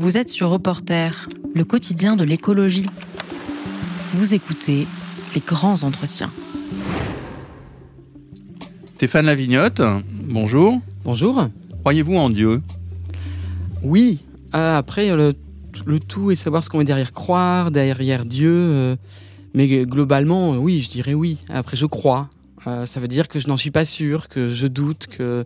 Vous êtes sur Reporter, le quotidien de l'écologie. Vous écoutez les grands entretiens. Stéphane Lavignotte, bonjour. Bonjour. Croyez-vous en Dieu? Oui. Euh, après, le, le, tout est savoir ce qu'on veut derrière croire, derrière Dieu. Euh, mais globalement, oui, je dirais oui. Après, je crois. Euh, ça veut dire que je n'en suis pas sûr, que je doute, que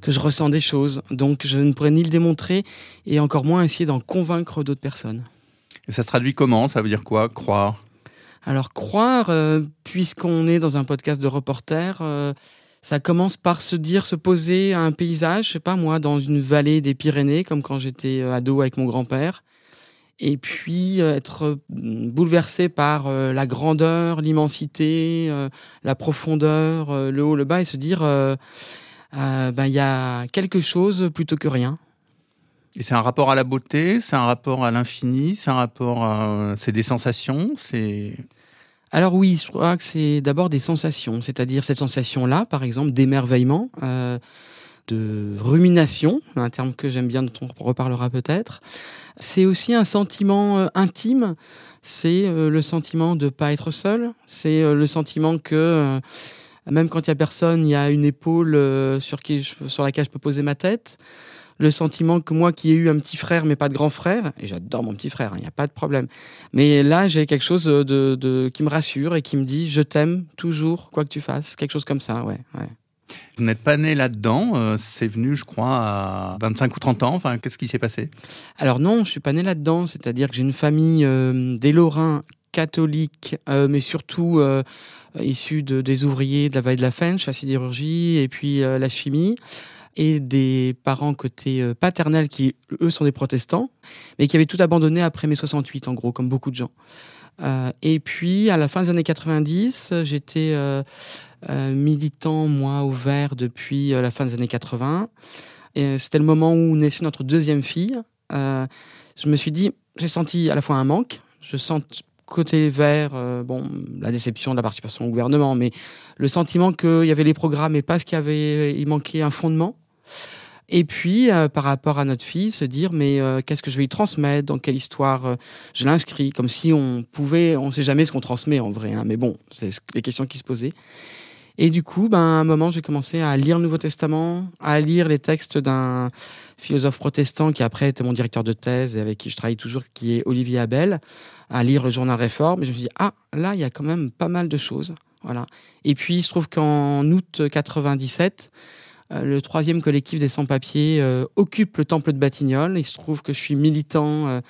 que je ressens des choses. Donc je ne pourrais ni le démontrer et encore moins essayer d'en convaincre d'autres personnes. Et ça se traduit comment? Ça veut dire quoi? Croire? Alors croire, euh, puisqu'on est dans un podcast de reporter, euh, ça commence par se dire, se poser à un paysage, je sais pas moi, dans une vallée des Pyrénées, comme quand j'étais euh, ado avec mon grand-père. Et puis être bouleversé par la grandeur, l'immensité, la profondeur, le haut, le bas, et se dire euh, ben, il y a quelque chose plutôt que rien. Et c'est un rapport à la beauté, c'est un rapport à l'infini, c'est un rapport à... C'est des sensations, c'est... Alors oui, je crois que c'est d'abord des sensations, c'est-à-dire cette sensation-là, par exemple, d'émerveillement, euh, de rumination, un terme que j'aime bien, dont on reparlera peut-être. C'est aussi un sentiment euh, intime, c'est euh, le sentiment de ne pas être seul, c'est le sentiment que même quand il y a personne, il y a une épaule euh, sur, qui sur laquelle je peux poser ma tête. Le sentiment que moi qui ai eu un petit frère mais pas de grand frère, et j'adore mon petit frère, il n'y a pas de problème. Mais là, j'ai quelque chose de, de, qui me rassure et qui me dit je t'aime toujours, quoi que tu fasses. Quelque chose comme ça, ouais. ouais. Vous n'êtes pas né là-dedans, euh, c'est venu, je crois, à 25 ou 30 ans. Enfin, qu'est-ce qui s'est passé? Alors non, je suis pas né là-dedans. C'est-à-dire que j'ai une famille euh, des Lorrains catholiques, mais surtout euh, issus de, des ouvriers de la vallée de la Fench, la sidérurgie et puis euh, la chimie et des parents côté euh, paternel qui, eux, sont des protestants, mais qui avaient tout abandonné après mai 68, en gros, comme beaucoup de gens. Euh, et puis, à la fin des années 90, j'étais euh, militant, moi, au vert depuis la fin des années 80. Et c'était le moment où naissait notre deuxième fille. je me suis dit, j'ai senti à la fois un manque, je sens côté vert, euh, bon, la déception de la participation au gouvernement, mais le sentiment qu'il y avait les programmes et pas ce qu'il y avait, il manquait un fondement. Et puis, euh, par rapport à notre fille, se dire, mais euh, qu'est-ce que je vais lui transmettre? Dans quelle histoire je l'inscris? Comme si on pouvait, on sait jamais ce qu'on transmet en vrai, hein, mais bon, c'est les questions qui se posaient. Et du coup, ben, à un moment, j'ai commencé à lire le Nouveau Testament, à lire les textes d'un philosophe protestant qui après était mon directeur de thèse et avec qui je travaille toujours, qui est Olivier Abel, à lire le journal Réforme. Et je me suis dit, ah, là, il y a quand même pas mal de choses. Voilà. Et puis, il se trouve qu'en août 97, euh, le troisième collectif des sans-papiers euh, occupe le temple de Batignolles. Il se trouve que je suis militant euh,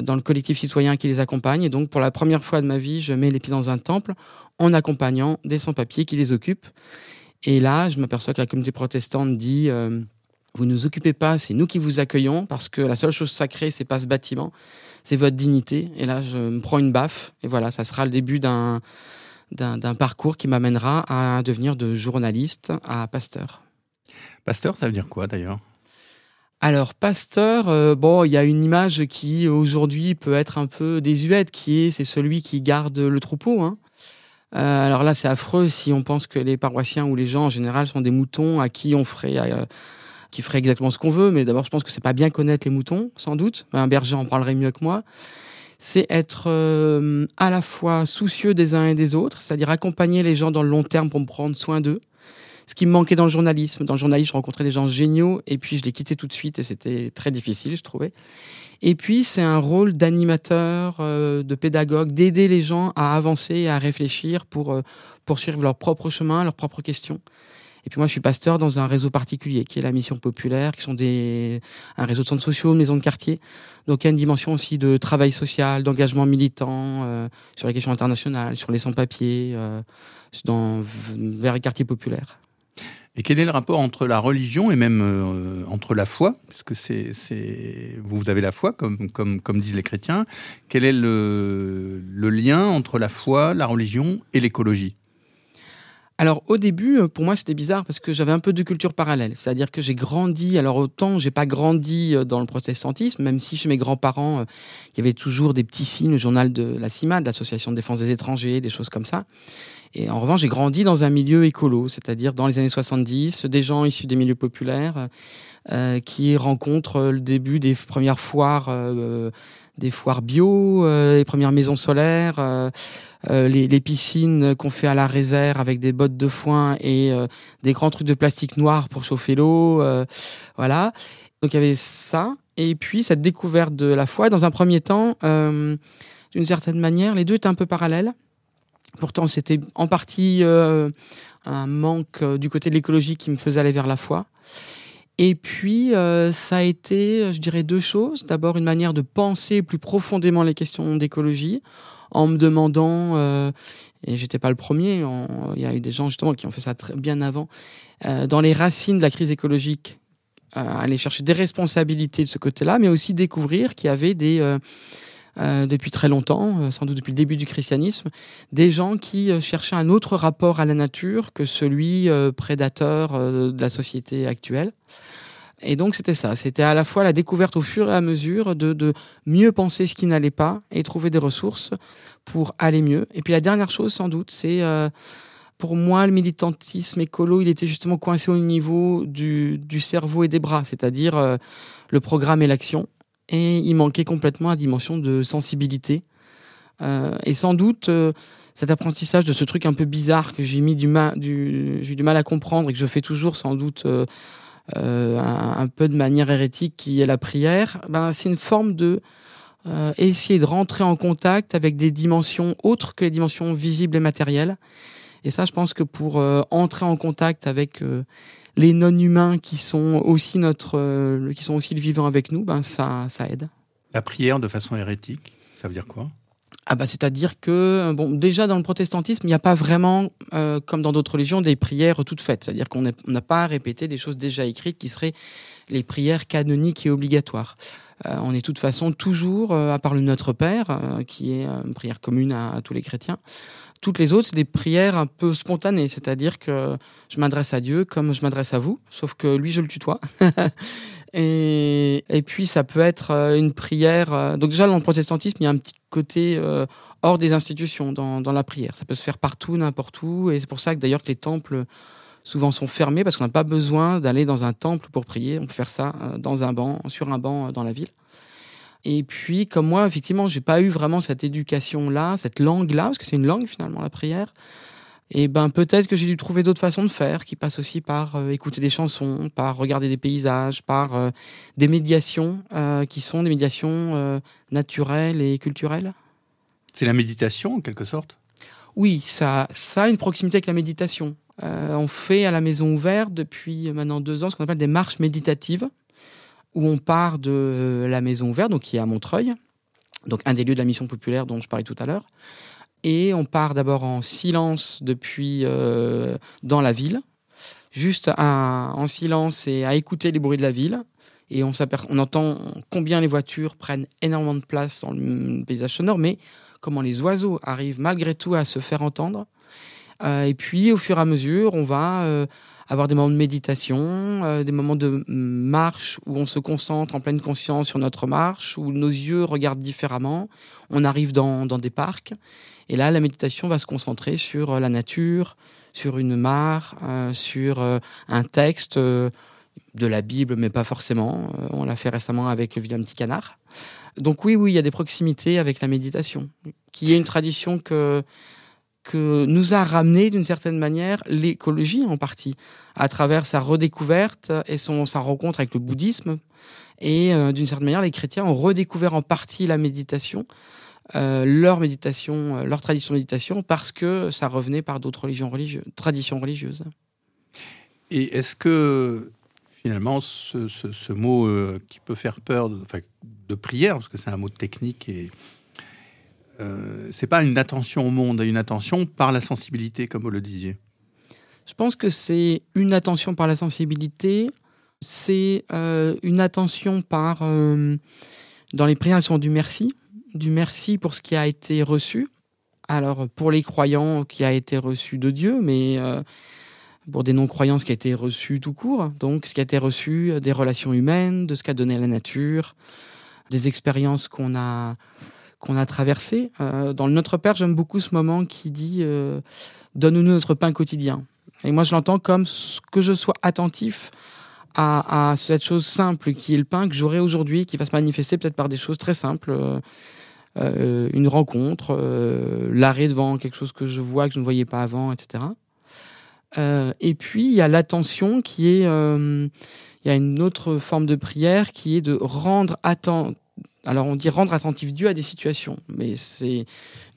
dans le collectif citoyen qui les accompagne. Et donc, pour la première fois de ma vie, je mets les pieds dans un temple en accompagnant des sans-papiers qui les occupent. Et là, je m'aperçois que la communauté protestante dit Vous ne nous occupez pas, c'est nous qui vous accueillons, parce que la seule chose sacrée, c'est pas ce bâtiment, c'est votre dignité. Et là, je me prends une baffe. Et voilà, ça sera le début d'un d'un parcours qui m'amènera à devenir de journaliste à pasteur. Pasteur, ça veut dire quoi d'ailleurs? Alors, pasteur, euh, bon, il y a une image qui aujourd'hui peut être un peu désuète, qui est c'est celui qui garde le troupeau. Hein. Euh, alors là, c'est affreux si on pense que les paroissiens ou les gens en général sont des moutons à qui on ferait, euh, qui ferait exactement ce qu'on veut. Mais d'abord, je pense que c'est pas bien connaître les moutons, sans doute. Un berger en parlerait mieux que moi. C'est être à la fois soucieux des uns et des autres, c'est-à-dire accompagner les gens dans le long terme pour prendre soin d'eux ce qui me manquait dans le journalisme. Dans le journalisme, je rencontrais des gens géniaux et puis je l'ai quitté tout de suite et c'était très difficile, je trouvais. Et puis, c'est un rôle d'animateur, euh, de pédagogue, d'aider les gens à avancer, à réfléchir pour euh, poursuivre leur propre chemin, leurs propres questions. Et puis moi, je suis pasteur dans un réseau particulier, qui est la Mission Populaire, qui sont des un réseau de centres sociaux, de maisons de quartier. Donc il y a une dimension aussi de travail social, d'engagement militant euh, sur les questions internationales, sur les sans-papiers, euh, vers les quartiers populaires. Et quel est le rapport entre la religion et même euh, entre la foi, puisque c'est, vous avez la foi comme comme disent les chrétiens. Quel est le lien entre la foi, la religion et l'écologie? Alors au début, euh, pour moi, c'était bizarre parce que j'avais un peu de culture parallèle. C'est-à-dire que j'ai grandi. Alors autant j'ai pas grandi euh, dans le protestantisme, même si chez mes grands-parents, il y avait toujours des petits signes, le journal de la CIMAD, l'Association de défense des étrangers, des choses comme ça. Et en revanche, j'ai grandi dans un milieu écolo, c'est-à-dire dans les années 70, des gens issus des milieux populaires euh, qui rencontrent le début des premières foires, euh, des foires bio, euh, les premières maisons solaires, euh, euh, les, piscines qu'on fait à la réserve avec des bottes de foin et des grands trucs de plastique noir pour chauffer l'eau, voilà. Donc il y avait ça, et puis cette découverte de la foi. Dans un premier temps, d'une certaine manière, les deux étaient un peu parallèles. Pourtant, c'était en partie euh, un manque euh, du côté de l'écologie qui me faisait aller vers la foi. Et puis, euh, ça a été, je dirais, deux choses. D'abord, une manière de penser plus profondément les questions d'écologie, en me demandant, euh, et j'étais pas le premier, il y a eu des gens justement qui ont fait ça bien avant, euh, dans les racines de la crise écologique, aller chercher des responsabilités de ce côté-là, mais aussi découvrir qu'il y avait des euh, depuis très longtemps, euh, sans doute depuis le début du christianisme, des gens qui euh, cherchaient un autre rapport à la nature que celui prédateur de la société actuelle. Et donc c'était ça, c'était à la fois la découverte au fur et à mesure de, mieux penser ce qui n'allait pas et trouver des ressources pour aller mieux. Et puis la dernière chose sans doute, c'est pour moi le militantisme écolo, il était justement coincé au niveau du cerveau et des bras, c'est-à-dire le programme et l'action et il manquait complètement la dimension de sensibilité. Euh, et sans doute, euh, cet apprentissage de ce truc un peu bizarre que j'ai mis du mal, j'ai eu du mal à comprendre et que je fais toujours sans doute euh, un, un, peu de manière hérétique, qui est la prière, ben, c'est une forme de essayer de rentrer en contact avec des dimensions autres que les dimensions visibles et matérielles. Et ça, je pense que pour entrer en contact avec les non-humains qui sont aussi notre, euh, qui sont aussi le vivant avec nous, ben ça, ça aide. La prière de façon hérétique, ça veut dire quoi? Ah bah, c'est-à-dire que bon déjà dans le protestantisme il n'y a pas vraiment euh, comme dans d'autres religions des prières toutes faites. C'est-à-dire qu'on n'a pas à répéter des choses déjà écrites qui seraient les prières canoniques et obligatoires. Euh, on est de toute façon toujours à part le Notre Père qui est une prière commune à, à tous les chrétiens toutes les autres, c'est des prières un peu spontanées, c'est-à-dire que je m'adresse à Dieu comme je m'adresse à vous, sauf que lui, je le tutoie. et, puis, ça peut être euh, une prière. Euh, donc, déjà, dans le protestantisme, il y a un petit côté euh, hors des institutions dans, dans la prière. Ça peut se faire partout, n'importe où. Et c'est pour ça que d'ailleurs que les temples souvent sont fermés parce qu'on n'a pas besoin d'aller dans un temple pour prier. On peut faire ça dans un banc, sur un banc dans la ville. Et puis, comme moi, effectivement, j'ai pas eu vraiment cette éducation-là, cette langue-là, parce que c'est une langue finalement la prière. Et ben peut-être que j'ai dû trouver d'autres façons de faire, qui passent aussi par euh, écouter des chansons, par regarder des paysages, par euh, des médiations euh, qui sont des médiations naturelles et culturelles. C'est la méditation en quelque sorte? Oui, ça, ça a une proximité avec la méditation. on fait à la maison ouverte depuis maintenant deux ans ce qu'on appelle des marches méditatives où on part de la Maison Ouverte, donc qui est à Montreuil, donc un des lieux de la mission populaire dont je parlais tout à l'heure. Et on part d'abord en silence depuis euh, dans la ville, juste en silence et à écouter les bruits de la ville. Et on, on entend combien les voitures prennent énormément de place dans le paysage sonore, mais comment les oiseaux arrivent malgré tout à se faire entendre. Euh, et puis, au fur et à mesure, on va euh, avoir des moments de méditation, euh, des moments de marche où on se concentre en pleine conscience sur notre marche, où nos yeux regardent différemment. On arrive dans, des parcs. Et là, la méditation va se concentrer sur euh, la nature, sur une mare, euh, sur un texte de la Bible, mais pas forcément. on l'a fait récemment avec le vilain petit canard. Donc oui, oui, il y a des proximités avec la méditation, qui est une tradition que que nous a ramené d'une certaine manière l'écologie en partie, à travers sa redécouverte et son, sa rencontre avec le bouddhisme. Et euh, d'une certaine manière, les chrétiens ont redécouvert en partie la méditation, euh, leur méditation, euh, leur tradition de méditation, parce que ça revenait par d'autres religions religieuses, traditions religieuses. Et est-ce que finalement, ce, ce, mot qui peut faire peur enfin, de prière, parce que c'est un mot technique et euh, c'est pas une attention au monde, une attention par la sensibilité, comme vous le disiez. Je pense que c'est une attention par la sensibilité, c'est euh, une attention par euh, dans les prières, sont du merci, du merci pour ce qui a été reçu. Alors pour les croyants, qui a été reçu de Dieu, mais euh, pour des non-croyants, ce qui a été reçu tout court. Donc ce qui a été reçu des relations humaines, de ce qu'a donné la nature, des expériences qu'on a qu'on a traversé. dans le Notre Père, j'aime beaucoup ce moment qui dit Donne-nous notre pain quotidien. Et moi, je l'entends comme que je sois attentif à, cette chose simple qui est le pain que j'aurai aujourd'hui, qui va se manifester peut-être par des choses très simples. Euh, une rencontre, euh, l'arrêt devant quelque chose que je vois que je ne voyais pas avant, etc. Euh, et puis il y a l'attention qui est, il y a une autre forme de prière qui est de rendre attentif. Alors on dit rendre attentif Dieu à des situations, mais c'est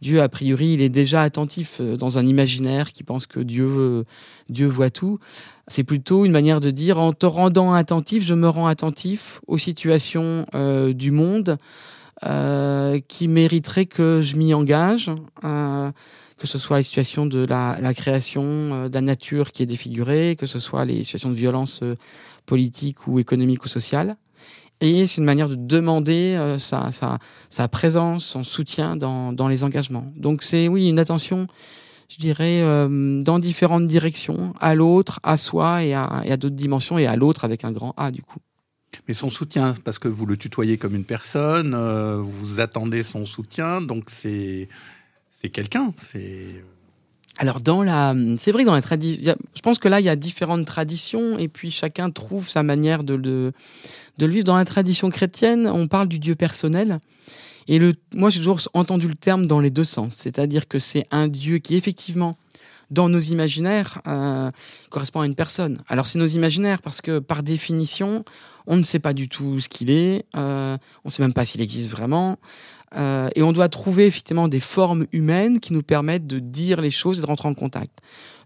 Dieu a priori il est déjà attentif dans un imaginaire qui pense que Dieu Dieu voit tout. C'est plutôt une manière de dire en te rendant attentif, je me rends attentif aux situations du monde, euh, qui mériterait que je m'y engage, euh, que ce soit les situations de la, création euh, de la nature qui est défigurée, que ce soit les situations de violence politique ou économique ou sociale. Et c'est une manière de demander sa, sa, présence, son soutien dans, les engagements. Donc c'est oui une attention, je dirais, dans différentes directions, à l'autre, à soi et à, et à d'autres dimensions, et à l'autre avec un grand A du coup. Mais son soutien, parce que vous le tutoyez comme une personne, euh, vous attendez son soutien, donc c'est c'est quelqu'un. C'est alors dans la, c'est vrai dans la tradition, je pense que là il y a différentes traditions et puis chacun trouve sa manière de le de le vivre. Dans la tradition chrétienne, on parle du Dieu personnel. Et le, moi, j'ai toujours entendu le terme dans les deux sens. C'est-à-dire que c'est un Dieu qui, effectivement, dans nos imaginaires, euh, correspond à une personne. Alors, c'est nos imaginaires parce que, par définition, on ne sait pas du tout ce qu'il est, euh, on ne sait même pas s'il existe vraiment. Euh, et on doit trouver effectivement des formes humaines qui nous permettent de dire les choses et de rentrer en contact.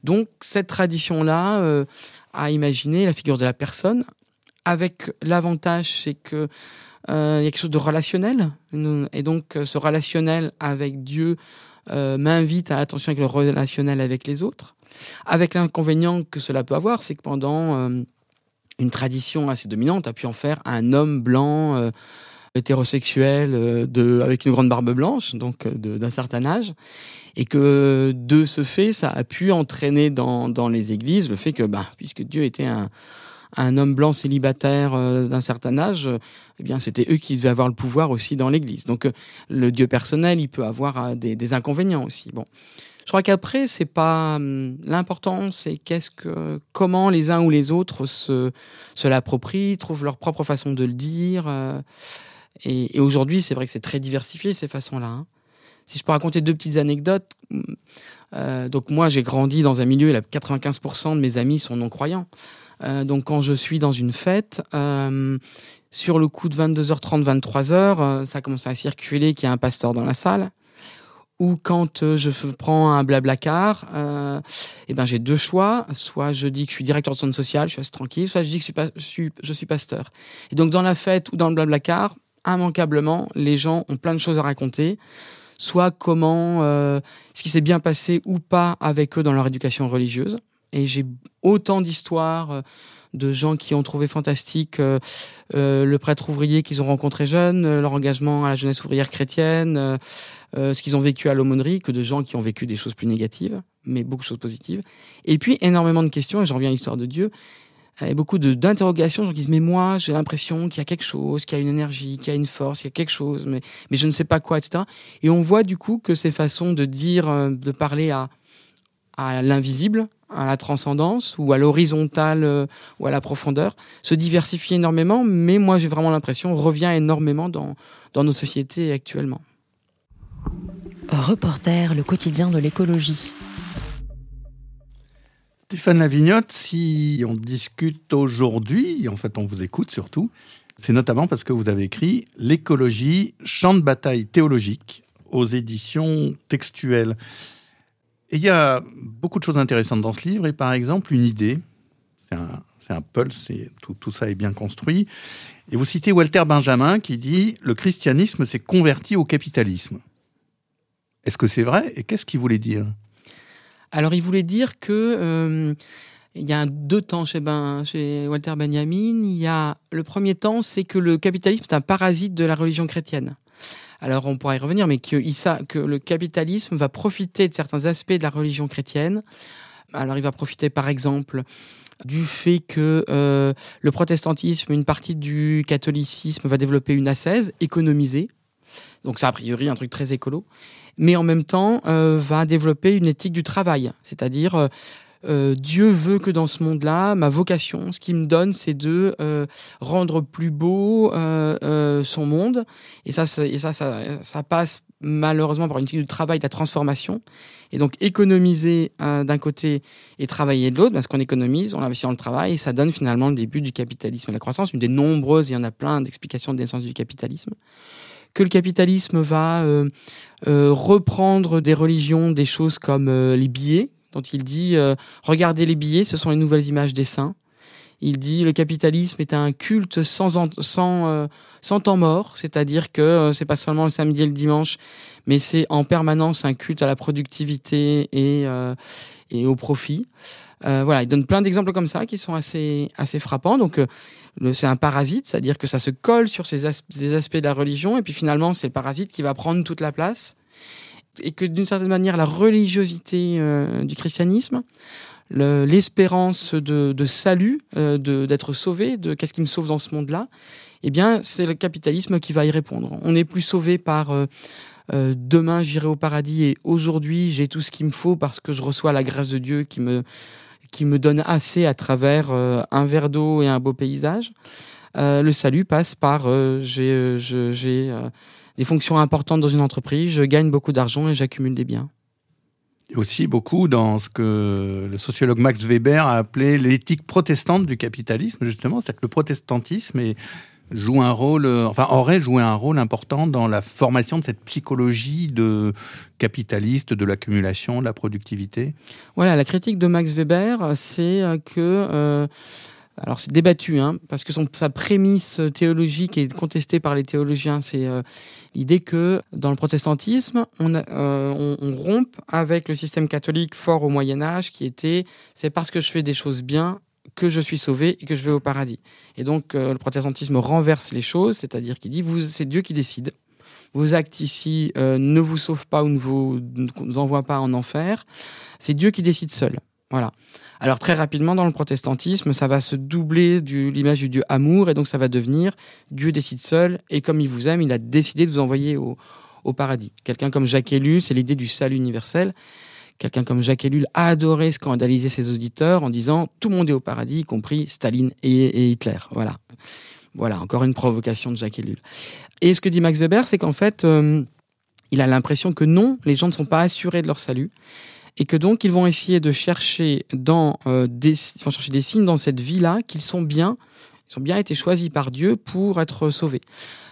Donc cette tradition-là euh, a imaginé la figure de la personne, avec l'avantage c'est que il y a quelque chose de relationnel, et donc ce relationnel avec Dieu m'invite à l'attention avec le relationnel avec les autres. Avec l'inconvénient que cela peut avoir, c'est que pendant une tradition assez dominante a pu en faire un homme blanc euh, hétérosexuel euh, de avec une grande barbe blanche donc euh, d'un certain âge et que de ce fait ça a pu entraîner dans, dans les églises le fait que bah, puisque Dieu était un un homme blanc célibataire d'un certain âge, eh bien c'était eux qui devaient avoir le pouvoir aussi dans l'Église. Donc le Dieu personnel, il peut avoir des, des inconvénients aussi. Bon, je crois qu'après, c'est pas hum, l'important, c'est qu'est-ce que, comment les uns ou les autres se, se l'approprient, trouvent leur propre façon de le dire. Euh, et, aujourd'hui, c'est vrai que c'est très diversifié ces façons-là. Hein. Si je peux raconter deux petites anecdotes, hum, euh, donc moi j'ai grandi dans un milieu, où 95% de mes amis sont non croyants. Euh, donc quand je suis dans une fête, sur le coup de 22h30, 23h, ça commence à circuler qu'il y a un pasteur dans la salle ou quand euh, je prends un blabla car, euh, eh ben j'ai deux choix. Soit je dis que je suis directeur de centre social, je suis assez tranquille, soit je dis que je suis, pas, je suis, je suis pasteur. Et donc dans la fête ou dans le blabla car, immanquablement, les gens ont plein de choses à raconter. Soit comment, euh, ce qui s'est bien passé ou pas avec eux dans leur éducation religieuse. Et j'ai autant d'histoires euh, de gens qui ont trouvé fantastique euh, le prêtre ouvrier qu'ils ont rencontré jeune, leur engagement à la jeunesse ouvrière chrétienne, ce qu'ils ont vécu à l'aumônerie, que de gens qui ont vécu des choses plus négatives, mais beaucoup de choses positives. Et puis énormément de questions, et j'en reviens à l'histoire de Dieu, et beaucoup d'interrogations, gens qui disent mais moi j'ai l'impression qu'il y a quelque chose, qu'il y a une énergie, qu'il y a une force, qu'il y a quelque chose, mais, mais je ne sais pas quoi, etc. Et on voit du coup que ces façons de dire, de parler à, à l'invisible, à la transcendance ou à l'horizontale euh, ou à la profondeur, se diversifie énormément, mais moi j'ai vraiment l'impression revient énormément dans, dans nos sociétés actuellement. Reporter, le quotidien de l'écologie. Stéphane Lavignotte, si on discute aujourd'hui, en fait on vous écoute surtout, c'est notamment parce que vous avez écrit L'écologie, champ de bataille théologique aux éditions textuelles. Et il y a beaucoup de choses intéressantes dans ce livre, et par exemple, une idée, c'est un, pulse, tout ça est bien construit. Et vous citez Walter Benjamin qui dit Le christianisme s'est converti au capitalisme. Est-ce que c'est vrai Et qu'est-ce qu'il voulait dire? Alors, il voulait dire que. Euh, il y a deux temps chez, ben, chez Walter Benjamin. Il y a le premier temps, c'est que le capitalisme est un parasite de la religion chrétienne alors on pourra y revenir, mais que, que le capitalisme va profiter de certains aspects de la religion chrétienne. Alors il va profiter par exemple du fait que euh, le protestantisme, une partie du catholicisme va développer une ascèse économisée. Donc ça, a priori, un truc très écolo. Mais en même temps, va développer une éthique du travail. C'est-à-dire, euh, Dieu veut que dans ce monde-là, ma vocation, ce qu'il me donne, c'est de euh, rendre plus beau euh, son monde. Et ça, et ça, ça, passe malheureusement par une étude de travail, de la transformation. Et donc économiser d'un côté et travailler de l'autre, parce qu'on économise, on investit dans le travail, et ça donne finalement le début du capitalisme et la croissance. Une des nombreuses, il y en a plein d'explications de naissance du capitalisme que le capitalisme va reprendre des religions, des choses comme les billets, dont il dit euh, Regardez les billets, ce sont les nouvelles images des saints. Il dit le capitalisme est un culte sans, sans, euh, sans temps mort, c'est-à-dire que euh, c'est pas seulement le samedi et le dimanche, mais c'est en permanence un culte à la productivité et, et au profit. Voilà, il donne plein d'exemples comme ça qui sont assez, assez frappants. Donc, c'est un parasite, c'est-à-dire que ça se colle sur ces, aspects de la religion, et puis finalement, c'est le parasite qui va prendre toute la place et que d'une certaine manière la religiosité euh, du christianisme, l'espérance de, de, salut, euh, d'être sauvé, de qu'est-ce qui me sauve dans ce monde-là, eh bien c'est le capitalisme qui va y répondre. On n'est plus sauvé par euh, demain j'irai au paradis et aujourd'hui j'ai tout ce qu'il me faut parce que je reçois la grâce de Dieu qui me qui me donne assez à travers un verre d'eau et un beau paysage. le salut passe par j'ai j'ai des fonctions importantes dans une entreprise, je gagne beaucoup d'argent et j'accumule des biens. Aussi beaucoup dans ce que le sociologue Max Weber a appelé l'éthique protestante du capitalisme, justement, c'est-à-dire que le protestantisme joue un rôle, enfin aurait joué un rôle important dans la formation de cette psychologie de capitaliste, de l'accumulation, de la productivité? Voilà, la critique de Max Weber, c'est que euh, alors c'est débattu, hein, parce que son, sa prémisse théologique est contestée par les théologiens. C'est euh, l'idée que dans le protestantisme, on, euh, rompt avec le système catholique fort au Moyen Âge, qui était c'est parce que je fais des choses bien que je suis sauvé et que je vais au paradis. Et donc euh, le protestantisme renverse les choses, c'est-à-dire qu'il dit c'est Dieu qui décide. Vos actes ici ne vous sauvent pas ou ne vous, envoient pas en enfer. C'est Dieu qui décide seul. Voilà. Alors très rapidement dans le protestantisme, ça va se doubler de l'image du Dieu amour et donc ça va devenir Dieu décide seul et comme il vous aime, il a décidé de vous envoyer au, paradis. Quelqu'un comme Jacques Ellul, c'est l'idée du salut universel. Quelqu'un comme Jacques Ellul a adoré scandaliser ses auditeurs en disant tout le monde est au paradis, y compris Staline et, Hitler. Voilà. Voilà, encore une provocation de Jacques Ellul. Et ce que dit Max Weber, c'est qu'en fait, euh, il a l'impression que non, les gens ne sont pas assurés de leur salut et que donc ils vont essayer de chercher dans euh, des, ils vont chercher des signes dans cette vie-là qu'ils sont bien, ils ont bien été choisis par Dieu pour être sauvés.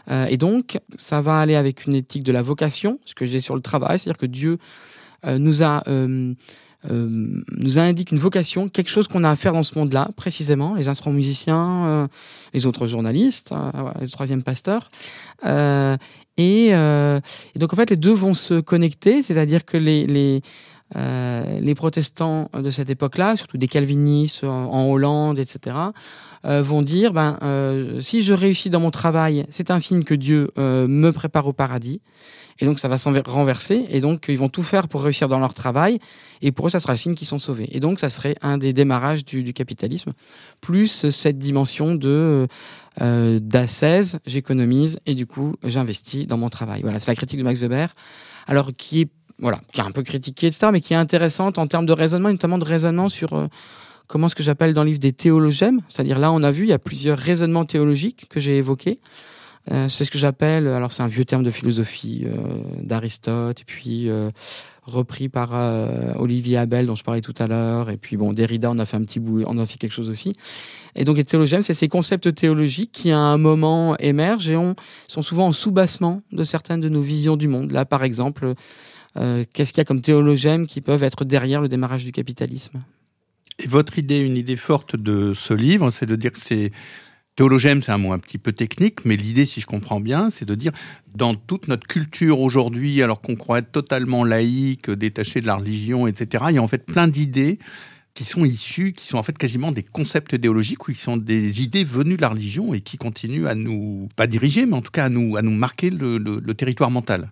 Euh, et donc ça va aller avec une éthique de la vocation, ce que j'ai sur le travail, c'est-à-dire que Dieu nous a euh, euh, nous indique une vocation, quelque chose qu'on a à faire dans ce monde-là, précisément, les instruments musiciens, euh, les autres journalistes, euh, les troisième pasteurs. Et, donc en fait, les deux vont se connecter, c'est-à-dire que les, les euh, les protestants de cette époque-là, surtout des calvinistes en, Hollande, etc., euh, vont dire ben euh, si je réussis dans mon travail, c'est un signe que Dieu me prépare au paradis. Et donc ça va s'en renverser. Et donc ils vont tout faire pour réussir dans leur travail. Et pour eux, ça sera le signe qu'ils sont sauvés. Et donc ça serait un des démarrages du, capitalisme, plus cette dimension de euh, d'ascèse, j'économise et du coup j'investis dans mon travail. Voilà, c'est la critique de Max Weber. Alors qui est voilà, qui est un peu critiquée, etc., mais qui est intéressante en termes de raisonnement, notamment de raisonnement sur euh, comment ce que j'appelle dans le livre des théologèmes. C'est-à-dire là, on a vu, il y a plusieurs raisonnements théologiques que j'ai évoqués. Euh, c'est ce que j'appelle, alors c'est un vieux terme de philosophie euh, d'Aristote, et puis repris par Olivier Abel dont je parlais tout à l'heure, et puis bon Derrida, on a fait un petit bout, on a fait quelque chose aussi. Et donc les théologèmes, c'est ces concepts théologiques qui à un moment émergent et on, sont souvent en sous-bassement de certaines de nos visions du monde. Là, par exemple, euh, qu'est-ce qu'il y a comme théologèmes qui peuvent être derrière le démarrage du capitalisme? Et votre idée, une idée forte de ce livre, c'est de dire que c'est Théologème, c'est un mot un petit peu technique, mais l'idée, si je comprends bien, c'est de dire, dans toute notre culture aujourd'hui, alors qu'on croit être totalement laïque, détaché de la religion, etc., il y a en fait plein d'idées qui sont issues, qui sont en fait quasiment des concepts théologiques, ou qui sont des idées venues de la religion et qui continuent à nous, pas diriger, mais en tout cas à nous, à nous marquer le territoire mental.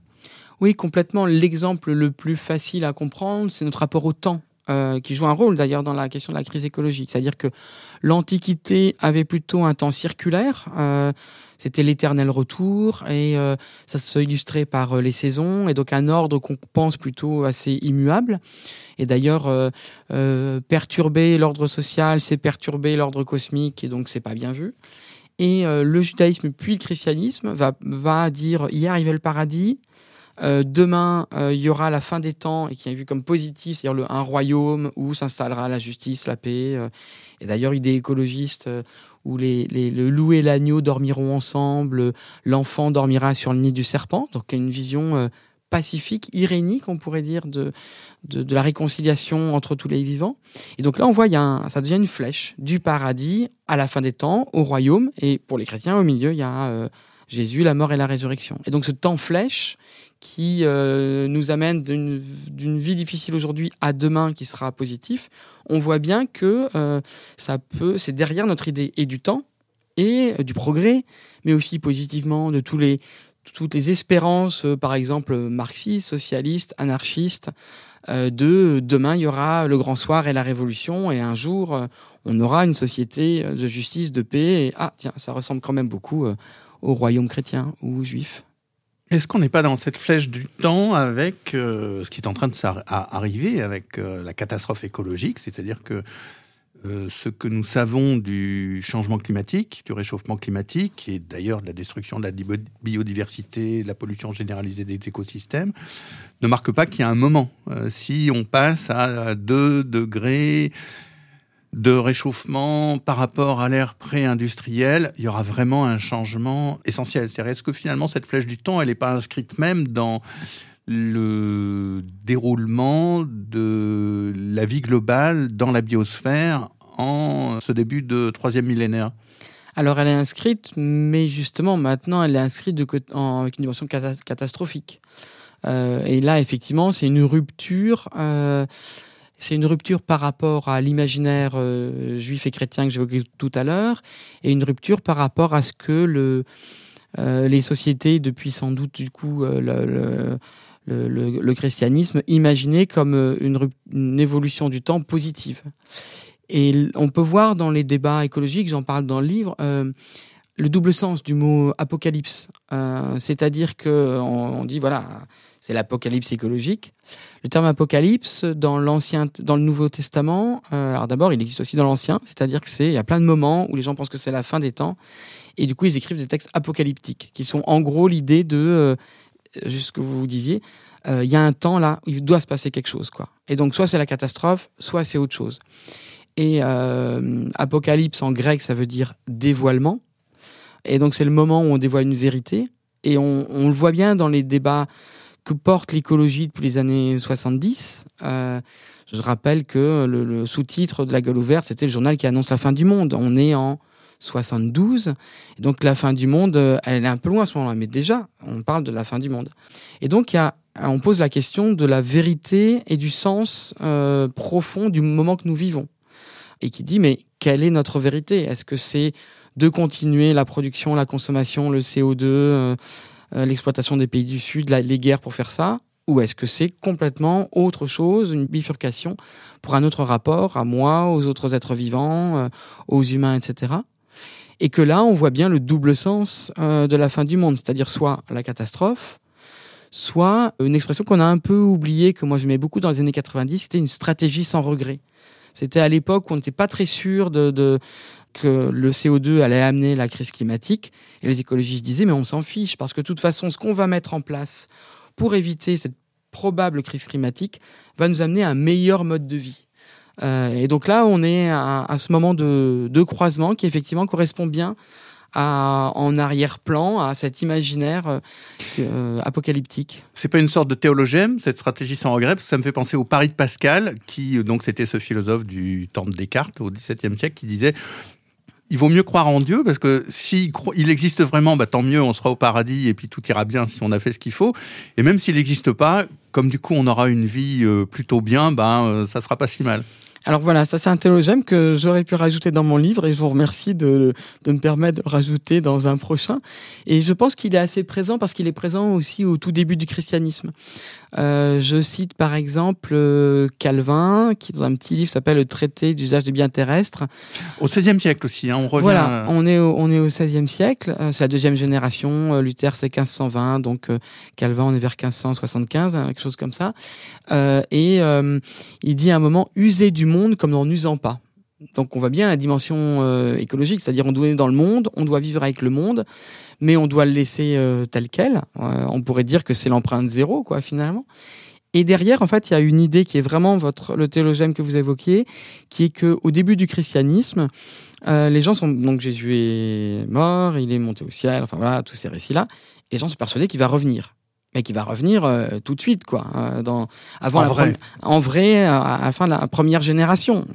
Oui, complètement. L'exemple le plus facile à comprendre, c'est notre rapport au temps. Euh, qui joue un rôle d'ailleurs dans la question de la crise écologique. C'est-à-dire que l'Antiquité avait plutôt un temps circulaire. Euh, c'était l'éternel retour et euh, ça se illustrait par les saisons et donc un ordre qu'on pense plutôt assez immuable. Et d'ailleurs, perturber l'ordre social, c'est perturber l'ordre cosmique et donc c'est pas bien vu. Et le judaïsme puis le christianisme va, dire hier il y le paradis, demain, il y aura la fin des temps et qui est vu comme positif, c'est-à-dire un royaume où s'installera la justice, la paix. et d'ailleurs, idée écologiste où les, le loup et l'agneau dormiront ensemble, l'enfant dormira sur le nid du serpent. Donc une vision euh, pacifique, irénique, on pourrait dire, de, de, la réconciliation entre tous les vivants. Et donc là, on voit, y a ça devient une flèche du paradis à la fin des temps, au royaume. Et pour les chrétiens, au milieu, il y a euh, Jésus, la mort et la résurrection. Et donc ce temps flèche qui euh, nous amène d'une vie difficile aujourd'hui à demain qui sera positif, on voit bien que euh, ça peut, c'est derrière notre idée et du temps et euh, du progrès, mais aussi positivement de tous les, toutes les espérances, par exemple marxistes, socialistes, anarchistes, de demain il y aura le grand soir et la révolution et un jour on aura une société de justice, de paix et ah tiens ça ressemble quand même beaucoup au royaume chrétien ou juif. Est-ce qu'on n'est pas dans cette flèche du temps avec euh, ce qui est en train de avec euh, la catastrophe écologique, c'est-à-dire que euh, ce que nous savons du changement climatique, du réchauffement climatique et d'ailleurs de la destruction de la biodiversité, de la pollution généralisée des écosystèmes, ne marque pas qu'il y a un moment. si on passe à 2 degrés de réchauffement par rapport à l'ère pré-industrielle, il y aura vraiment un changement essentiel. C'est-à-dire, est-ce que finalement cette flèche du temps, elle n'est pas inscrite même dans le déroulement de la vie globale dans la biosphère en ce début de troisième millénaire? Alors elle est inscrite, mais justement maintenant elle est inscrite de, en, avec une dimension catastrophique. Euh, et là effectivement c'est une rupture euh, c'est une rupture par rapport à l'imaginaire euh, juif et chrétien que j'évoquais tout à l'heure, et une rupture par rapport à ce que euh, les sociétés, depuis sans doute du coup euh, le, christianisme, imaginaient comme une, évolution du temps positive. Et on peut voir dans les débats écologiques, j'en parle dans le livre, le double sens du mot apocalypse. C'est-à-dire que on dit voilà c'est l'apocalypse écologique. Le terme apocalypse dans l'ancien, dans le Nouveau Testament, euh, alors d'abord il existe aussi dans l'Ancien, c'est-à-dire que c'est il y a plein de moments où les gens pensent que c'est la fin des temps et du coup ils écrivent des textes apocalyptiques qui sont en gros l'idée de euh, juste ce que vous disiez, euh, il y a un temps là où il doit se passer quelque chose quoi. Et donc soit c'est la catastrophe, soit c'est autre chose. Et apocalypse en grec ça veut dire dévoilement. Et donc c'est le moment où on dévoile une vérité et on, on le voit bien dans les débats que porte l'écologie depuis les années 70. Euh, je rappelle que le, sous-titre de La Gueule ouverte, c'était le journal qui annonce la fin du monde. On est en 72. Et donc la fin du monde, euh, elle est un peu loin à ce moment-là, mais déjà, on parle de la fin du monde. Et donc, on pose la question de la vérité et du sens euh, profond du moment que nous vivons. Et qui dit, mais quelle est notre vérité? Est-ce que c'est de continuer la production, la consommation, le CO2, euh, l'exploitation des pays du Sud, les guerres pour faire ça ou est-ce que c'est complètement autre chose, une bifurcation pour un autre rapport à moi, aux autres êtres vivants, euh, aux humains, etc. Et que là, on voit bien le double sens euh, de la fin du monde, c'est-à-dire soit la catastrophe, soit une expression qu'on a un peu oubliée, que moi je mets beaucoup dans les années 90, c'était une stratégie sans regret. C'était à l'époque où on n'était pas très sûr de, de, que le CO2 allait amener la crise climatique. Et les écologistes disaient, mais on s'en fiche, parce que de toute façon, ce qu'on va mettre en place pour éviter cette probable crise climatique va nous amener un meilleur mode de vie. Euh, et donc là, on est à, ce moment de, de, croisement qui effectivement correspond bien à, en arrière-plan à cet imaginaire euh, euh, apocalyptique. C'est pas une sorte de théologème, cette stratégie sans regret, parce que ça me fait penser au pari de Pascal, qui donc c'était ce philosophe du temps de Descartes au XVIIe siècle, qui disait il vaut mieux croire en Dieu parce que s'il il existe vraiment, bah, tant mieux, on sera au paradis et puis tout ira bien si on a fait ce qu'il faut. Et même s'il n'existe pas, comme du coup on aura une vie euh, plutôt bien, bah, euh, ça sera pas si mal. Alors voilà, ça c'est un théologème que j'aurais pu rajouter dans mon livre et je vous remercie de, de me permettre de rajouter dans un prochain. Et je pense qu'il est assez présent parce qu'il est présent aussi au tout début du christianisme. Euh, je cite par exemple euh, Calvin, qui dans un petit livre s'appelle Le traité d'usage des biens terrestres. Au XVIe siècle aussi, hein, on revient. Voilà, on est au, on est au XVIe siècle. Euh, c'est la deuxième génération. Luther c'est 1520, donc Calvin on est vers 1575, hein, quelque chose comme ça. et il dit à un moment user du monde comme n'en usant pas. Donc on voit bien la dimension écologique, c'est-à-dire on doit être dans le monde, on doit vivre avec le monde, mais on doit le laisser euh, tel quel. Euh, on pourrait dire que c'est l'empreinte zéro, quoi, finalement. Et derrière, en fait, il y a une idée qui est vraiment votre le théologème que vous évoquiez, qui est que au début du christianisme, euh, les gens sont donc Jésus est mort, il est monté au ciel, enfin voilà, tous ces récits-là. Et les gens sont persuadés qu'il va revenir, mais qu'il va revenir tout de suite, quoi, dans avant en la vrai. en vrai, à la fin de la première génération.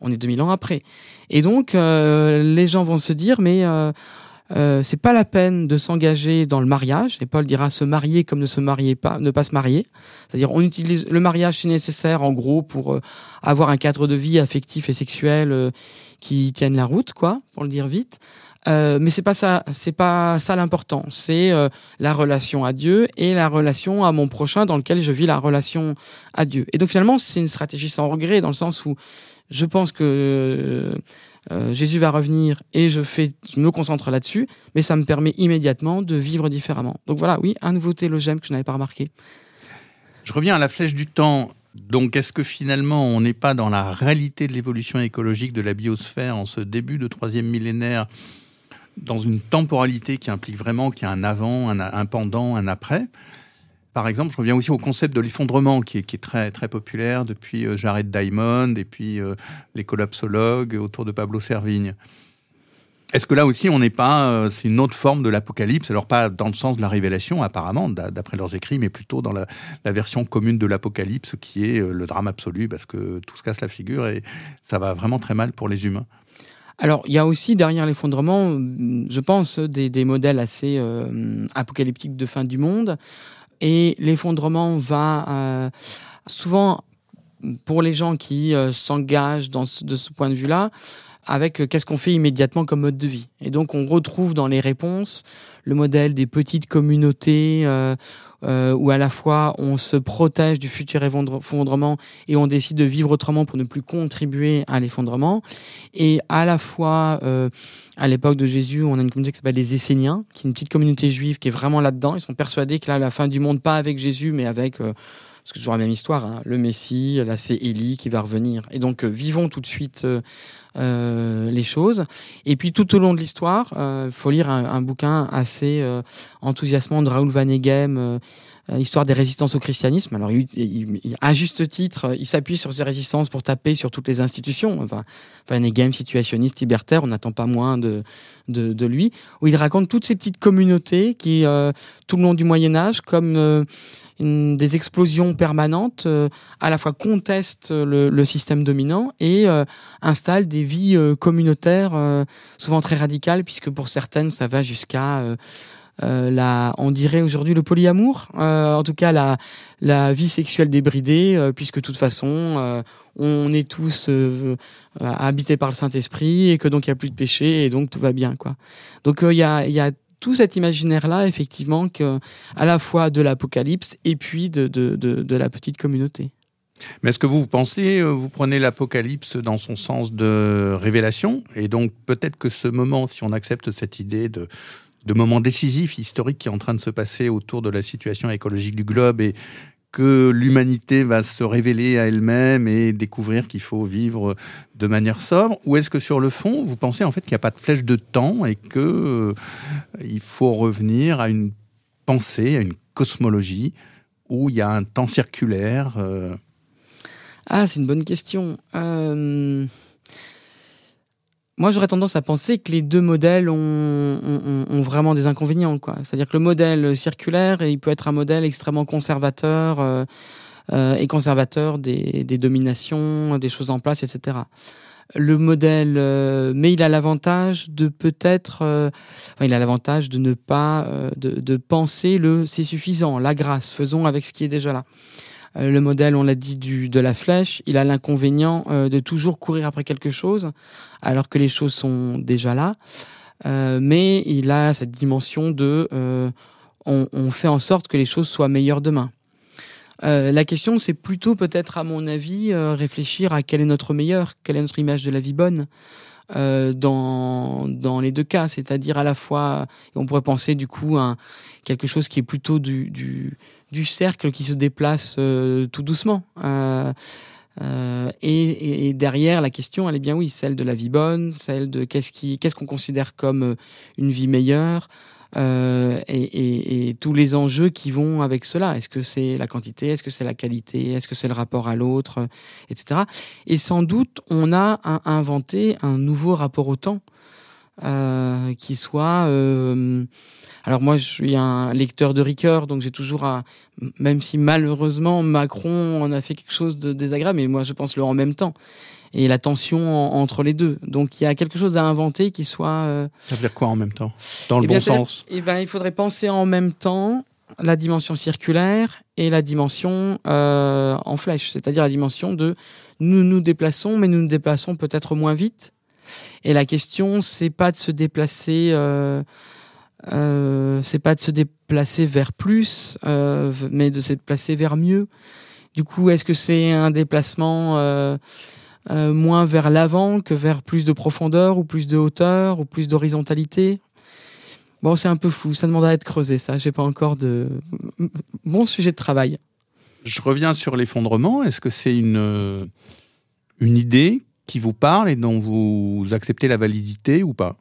On est 2000 ans après. Et donc, les gens vont se dire, mais euh, c'est pas la peine de s'engager dans le mariage. Et Paul dira se marier comme ne se marier pas, ne pas se marier. C'est-à-dire, on utilise le mariage, c'est nécessaire en gros pour euh, avoir un cadre de vie affectif et sexuel euh, qui tienne la route, quoi, pour le dire vite. Euh, mais c'est pas ça, c'est pas ça l'important. C'est la relation à Dieu et la relation à mon prochain dans lequel je vis la relation à Dieu. Et donc finalement, c'est une stratégie sans regret dans le sens où je pense que euh, Jésus va revenir et je, me concentre là-dessus, mais ça me permet immédiatement de vivre différemment. Donc voilà, oui, un nouveau télogème que je n'avais pas remarqué. Je reviens à la flèche du temps. Donc, est-ce que finalement, on n'est pas dans la réalité de l'évolution écologique de la biosphère en ce début de troisième millénaire, dans une temporalité qui implique vraiment qu'il y a un avant, un pendant, un après? Par exemple, je reviens aussi au concept de l'effondrement qui est, très, très populaire depuis euh, Jared Diamond et puis euh, les collapsologues autour de Pablo Servigne. Est-ce que là aussi, on n'est pas, euh, c'est une autre forme de l'apocalypse, alors pas dans le sens de la révélation apparemment, d'après leurs écrits, mais plutôt dans la, version commune de l'apocalypse qui est le drame absolu parce que tout se casse la figure et ça va vraiment très mal pour les humains. Alors, il y a aussi derrière l'effondrement, je pense, des, modèles assez apocalyptiques de fin du monde et l'effondrement va euh, souvent pour les gens qui euh, s'engagent dans de ce point de vue-là avec euh, qu'est-ce qu'on fait immédiatement comme mode de vie. Et donc on retrouve dans les réponses le modèle des petites communautés euh, où à la fois on se protège du futur effondrement et on décide de vivre autrement pour ne plus contribuer à l'effondrement. Et à la fois, euh, à l'époque de Jésus, on a une communauté qui s'appelle les Esséniens, qui est une petite communauté juive qui est vraiment là-dedans. Ils sont persuadés que là, la fin du monde, pas avec Jésus, mais avec... Euh, c'est toujours la même histoire, hein, le Messie, là c'est Élie qui va revenir. Et donc euh, vivons tout de suite euh, euh, les choses. Et puis tout au long de l'histoire, il faut lire un, bouquin assez enthousiasmant de Raoul Vaneigem, Histoire des résistances au christianisme. Alors, il, à juste titre, il s'appuie sur ces résistances pour taper sur toutes les institutions. Enfin, Vaneigem, situationniste, libertaire, on n'attend pas moins de, de, lui, où il raconte toutes ces petites communautés qui, tout le long du Moyen Âge, comme des explosions permanentes, euh, à la fois contestent le, système dominant et euh, installent des vies euh, communautaires souvent très radicales, puisque pour certaines, ça va jusqu'à euh, la, on dirait aujourd'hui le polyamour, euh, en tout cas la, la vie sexuelle débridée, puisque de toute façon on est tous habités par le Saint-Esprit et que donc il y a plus de péché et donc tout va bien quoi. Donc il y a, y a tout cet imaginaire-là, effectivement, à la fois de l'apocalypse et puis de, de, de, de la petite communauté. Mais est-ce que vous, pensez, euh, vous prenez l'Apocalypse dans son sens de révélation? Et donc peut-être que ce moment, si on accepte cette idée de, de moment décisif, historique qui est en train de se passer autour de la situation écologique du globe et que l'humanité va se révéler à elle-même et découvrir qu'il faut vivre de manière sobre Ou est-ce que sur le fond, vous pensez en fait qu'il n'y a pas de flèche de temps et que euh, il faut revenir à une pensée, à une cosmologie où il y a un temps circulaire euh Ah, c'est une bonne question. Euh... Moi, j'aurais tendance à penser que les deux modèles ont, ont, ont vraiment des inconvénients. C'est-à-dire que le modèle circulaire, il peut être un modèle extrêmement conservateur euh, euh, et conservateur des, des, dominations, des choses en place, etc. Le modèle, euh, mais il a l'avantage de peut-être, euh, enfin, il a l'avantage de ne pas, euh, de, de penser le c'est suffisant, la grâce, faisons avec ce qui est déjà là. Euh, le modèle, on l'a dit, du, de la flèche, il a l'inconvénient euh, de toujours courir après quelque chose, alors que les choses sont déjà là. Euh, mais il a cette dimension de on, fait en sorte que les choses soient meilleures demain. la question, c'est plutôt peut-être, à mon avis, réfléchir à quel est notre meilleur, quelle est notre image de la vie bonne. Dans, les deux cas, c'est-à-dire à la fois, on pourrait penser du coup à quelque chose qui est plutôt du, du cercle qui se déplace euh, tout doucement. Euh, euh, et, derrière, la question, elle est bien oui, celle de la vie bonne, celle de qu'est-ce qu'est-ce qu'on considère comme une vie meilleure, et, tous les enjeux qui vont avec cela. Est-ce que c'est la quantité? Est-ce que c'est la qualité? Est-ce que c'est le rapport à l'autre? Etc. Et sans doute, on a inventé un nouveau rapport au temps euh, qui soit... Euh, alors moi, je suis un lecteur de Ricoeur, donc j'ai toujours un... Même si malheureusement, Macron en a fait quelque chose de désagréable, mais moi, je pense le en même temps et la tension entre les deux. Donc il y a quelque chose à inventer qui soit. Euh... Ça veut dire quoi en même temps? Dans le eh bon sens? Eh ben, il faudrait penser en même temps la dimension circulaire et la dimension euh, en flèche, c'est-à-dire la dimension de nous nous déplaçons, mais nous nous déplaçons peut-être moins vite. Et la question, c'est pas de se déplacer. Euh, euh, c'est pas de se déplacer vers plus, euh, mais de se déplacer vers mieux. Du coup, est-ce que c'est un déplacement moins vers l'avant que vers plus de profondeur ou plus de hauteur ou plus d'horizontalité? Bon, c'est un peu flou, ça demande à être creusé, ça. J'ai pas encore de bon sujet de travail. Je reviens sur l'effondrement. Est-ce que c'est une, une idée qui vous parle et dont vous acceptez la validité ou pas?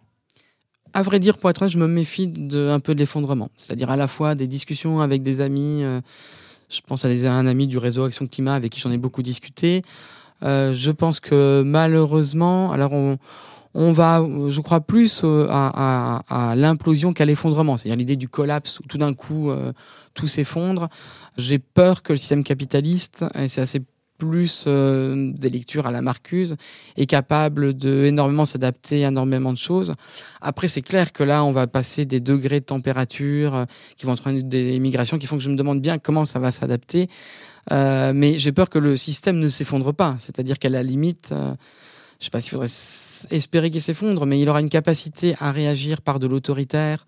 À vrai dire, pour être honnête, je me méfie de, un peu de l'effondrement. C'est-à-dire à la fois des discussions avec des amis. Euh, je pense à, un ami du réseau Action Climat avec qui j'en ai beaucoup discuté. Euh, je pense que malheureusement, alors on, va, je crois, plus à l'implosion qu'à l'effondrement. C'est-à-dire l'idée du collapse où tout d'un coup euh, tout s'effondre. J'ai peur que le système capitaliste, et c'est assez plus euh, des lectures à la Marcuse, est capable de énormément s'adapter à énormément de choses. Après, c'est clair que là, on va passer des degrés de température euh, qui vont entraîner des migrations qui font que je me demande bien comment ça va s'adapter. Euh, mais j'ai peur que le système ne s'effondre pas. C'est-à-dire qu'à la limite, je ne sais pas s'il faudrait espérer qu'il s'effondre, mais il aura une capacité à réagir par de l'autoritaire,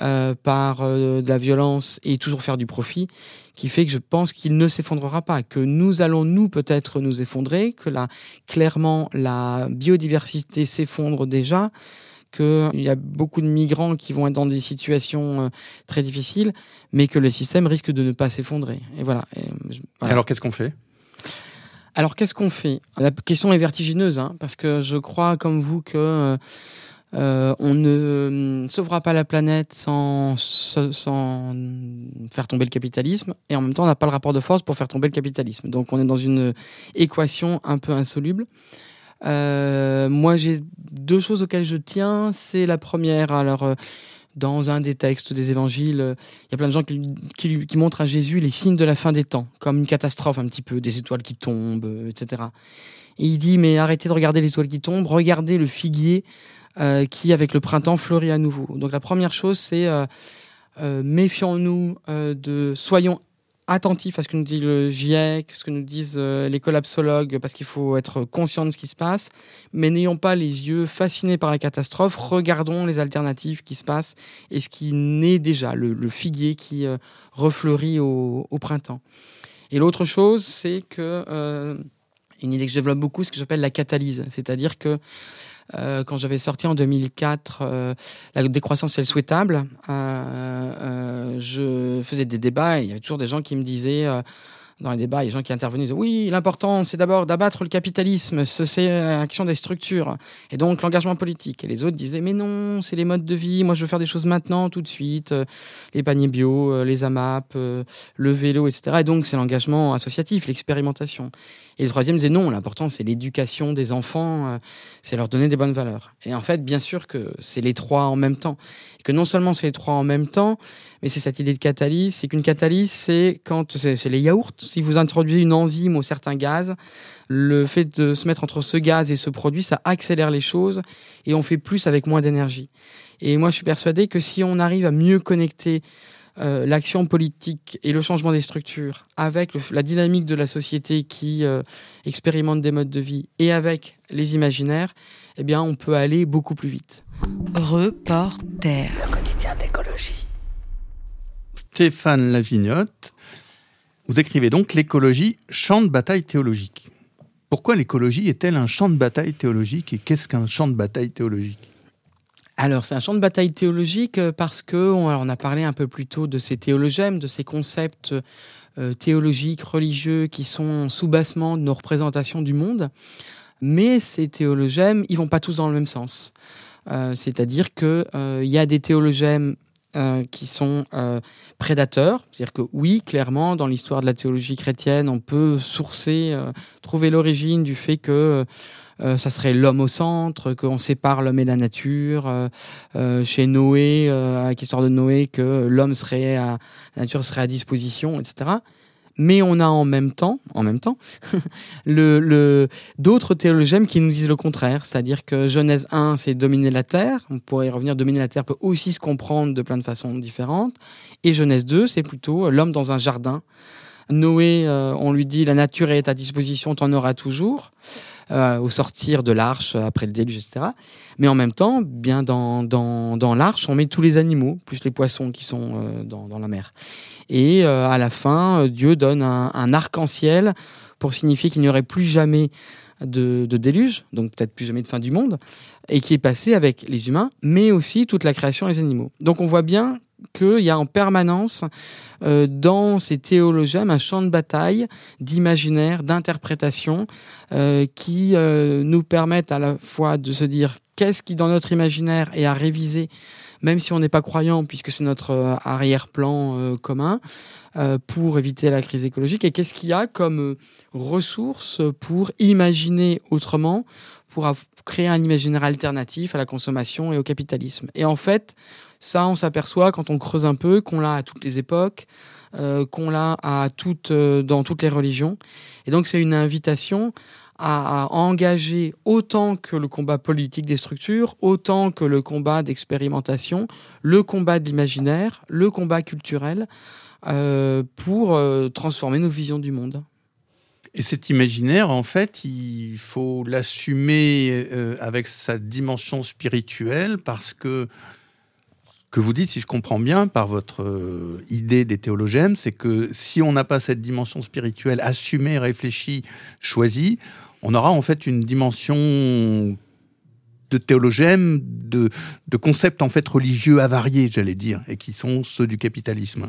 euh, par euh, de la violence et toujours faire du profit, qui fait que je pense qu'il ne s'effondrera pas, que nous allons nous peut-être nous effondrer, que là clairement la biodiversité s'effondre déjà, qu'il y a beaucoup de migrants qui vont être dans des situations euh, très difficiles, mais que le système risque de ne pas s'effondrer. Et voilà. Et, voilà. Alors qu'est-ce qu'on fait? Alors qu'est-ce qu'on fait? La question est vertigineuse, hein, parce que je crois, comme vous, que euh, on ne sauvera pas la planète sans, faire tomber le capitalisme, et en même temps, on n'a pas le rapport de force pour faire tomber le capitalisme. Donc, on est dans une équation un peu insoluble. Euh, moi, j'ai deux choses auxquelles je tiens. C'est la première, alors euh, dans un des textes des évangiles, il y a plein de gens qui, qui, montrent à Jésus les signes de la fin des temps, comme une catastrophe un petit peu, des étoiles qui tombent, etc. Et il dit, mais arrêtez de regarder les étoiles qui tombent, regardez le figuier qui, avec le printemps, fleurit à nouveau. Donc la première chose, c'est méfions-nous de, soyons attentif à ce que nous dit le GIEC, ce que nous disent euh, les collapsologues, parce qu'il faut être conscient de ce qui se passe, mais n'ayons pas les yeux fascinés par la catastrophe, regardons les alternatives qui se passent et ce qui naît déjà, le, figuier qui euh, refleurit au, printemps. Et l'autre chose, c'est que euh, une idée que je développe beaucoup, ce que j'appelle la catalyse, c'est-à-dire que euh, quand j'avais sorti en 2004 euh, la décroissance est souhaitable, euh, je faisais des débats et il y avait toujours des gens qui me disaient dans les débats, il y a des gens qui intervenaient, oui, l'important, c'est d'abord d'abattre le capitalisme, c'est la question des structures, et donc l'engagement politique. Et les autres disaient, mais non, c'est les modes de vie, moi je veux faire des choses maintenant, tout de suite, les paniers bio, les AMAP, le vélo, etc. Et donc c'est l'engagement associatif, l'expérimentation. Et le troisième disait, non, l'important, c'est l'éducation des enfants, euh, c'est leur donner des bonnes valeurs. Et en fait, bien sûr que c'est les trois en même temps. Et que non seulement c'est les trois en même temps, mais c'est cette idée de catalyse, c'est qu'une catalyse, c'est quand c'est les yaourts. Si vous introduisez une enzyme ou certains gaz, le fait de se mettre entre ce gaz et ce produit, ça accélère les choses et on fait plus avec moins d'énergie. Et moi, je suis persuadé que si on arrive à mieux connecter l'action politique et le changement des structures, avec la dynamique de la société qui expérimente des modes de vie et avec les imaginaires, eh bien, on peut aller beaucoup plus vite. Reporter. Le quotidien d'écologie. Stéphane Lavignotte, vous écrivez donc l'écologie, champ de bataille théologique. Pourquoi l'écologie est-elle un champ de bataille théologique et qu'est-ce qu'un champ de bataille théologique? Alors, c'est un champ de bataille théologique euh, parce que on, a parlé un peu plus tôt de ces théologèmes, de ces concepts euh, théologiques, religieux qui sont sous-bassement de nos représentations du monde. Mais ces théologèmes, ils vont pas tous dans le même sens. Euh, c'est-à-dire qu'il il y a des théologèmes qui sont prédateurs. C'est-à-dire que oui, clairement, dans l'histoire de la théologie chrétienne, on peut sourcer, trouver l'origine du fait que ça serait l'homme au centre, qu'on sépare l'homme et la nature. chez Noé, avec l'histoire de Noé, que l'homme serait à, la nature serait à disposition, etc mais on a en même temps, en même temps, le, d'autres théologiens qui nous disent le contraire, c'est-à-dire que Genèse 1, c'est dominer la terre. On pourrait y revenir, dominer la terre peut aussi se comprendre de plein de façons différentes. Et Genèse 2, c'est plutôt l'homme dans un jardin. Noé, euh, on lui dit la nature est à disposition, t'en auras toujours. Euh, au sortir de l'arche après le déluge, etc. Mais en même temps, bien dans, dans, dans l'arche, on met tous les animaux, plus les poissons qui sont euh, dans, dans la mer. Et euh, à la fin, Dieu donne un, arc-en-ciel pour signifier qu'il n'y aurait plus jamais de, déluge, donc peut-être plus jamais de fin du monde, et qui est passé avec les humains, mais aussi toute la création les animaux. Donc on voit bien qu'il y a en permanence euh, dans ces théologiens un champ de bataille d'imaginaire, d'interprétation, qui nous permettent à la fois de se dire qu'est-ce qui dans notre imaginaire est à réviser même si on n'est pas croyant, puisque c'est notre euh, arrière-plan euh, commun, euh, pour éviter la crise écologique Et qu'est-ce qu'il y a comme ressources pour imaginer autrement, pour créer un imaginaire alternatif à la consommation et au capitalisme. Et en fait, ça, on s'aperçoit quand on creuse un peu qu'on l'a à toutes les époques, qu'on l'a toutes, dans toutes les religions. Et donc, c'est une invitation à, engager autant que le combat politique des structures, autant que le combat d'expérimentation, le combat de l'imaginaire, le combat culturel, euh, pour euh, transformer nos visions du monde. Et cet imaginaire, en fait, il faut l'assumer euh, avec sa dimension spirituelle parce que que vous dites, si je comprends bien, par votre idée des théologènes, c'est que si on n'a pas cette dimension spirituelle assumée, réfléchie, choisie, on aura en fait une dimension de théologèmes, de, de concepts en fait religieux avariés, j'allais dire, et qui sont ceux du capitalisme.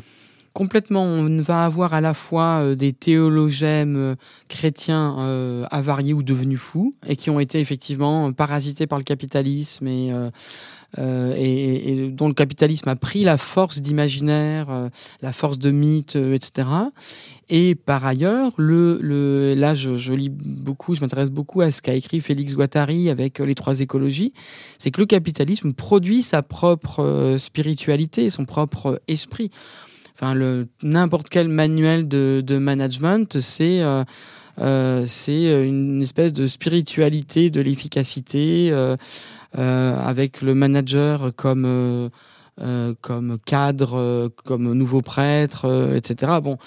Complètement, on va avoir à la fois euh, des théologèmes euh, chrétiens euh, avariés ou devenus fous, et qui ont été effectivement parasités par le capitalisme euh, et, et, dont le capitalisme a pris la force d'imaginaire, euh, la force de mythe, euh, etc. Et par ailleurs, le, le, là, je, lis beaucoup, je m'intéresse beaucoup à ce qu'a écrit Félix Guattari avec les trois écologies. C'est que le capitalisme produit sa propre spiritualité, son propre esprit. Enfin, n'importe quel manuel de, de management, c'est euh, c'est une espèce de spiritualité de l'efficacité. Euh, euh, avec le manager comme euh, euh, comme cadre, comme nouveau prêtre, etc. Bon,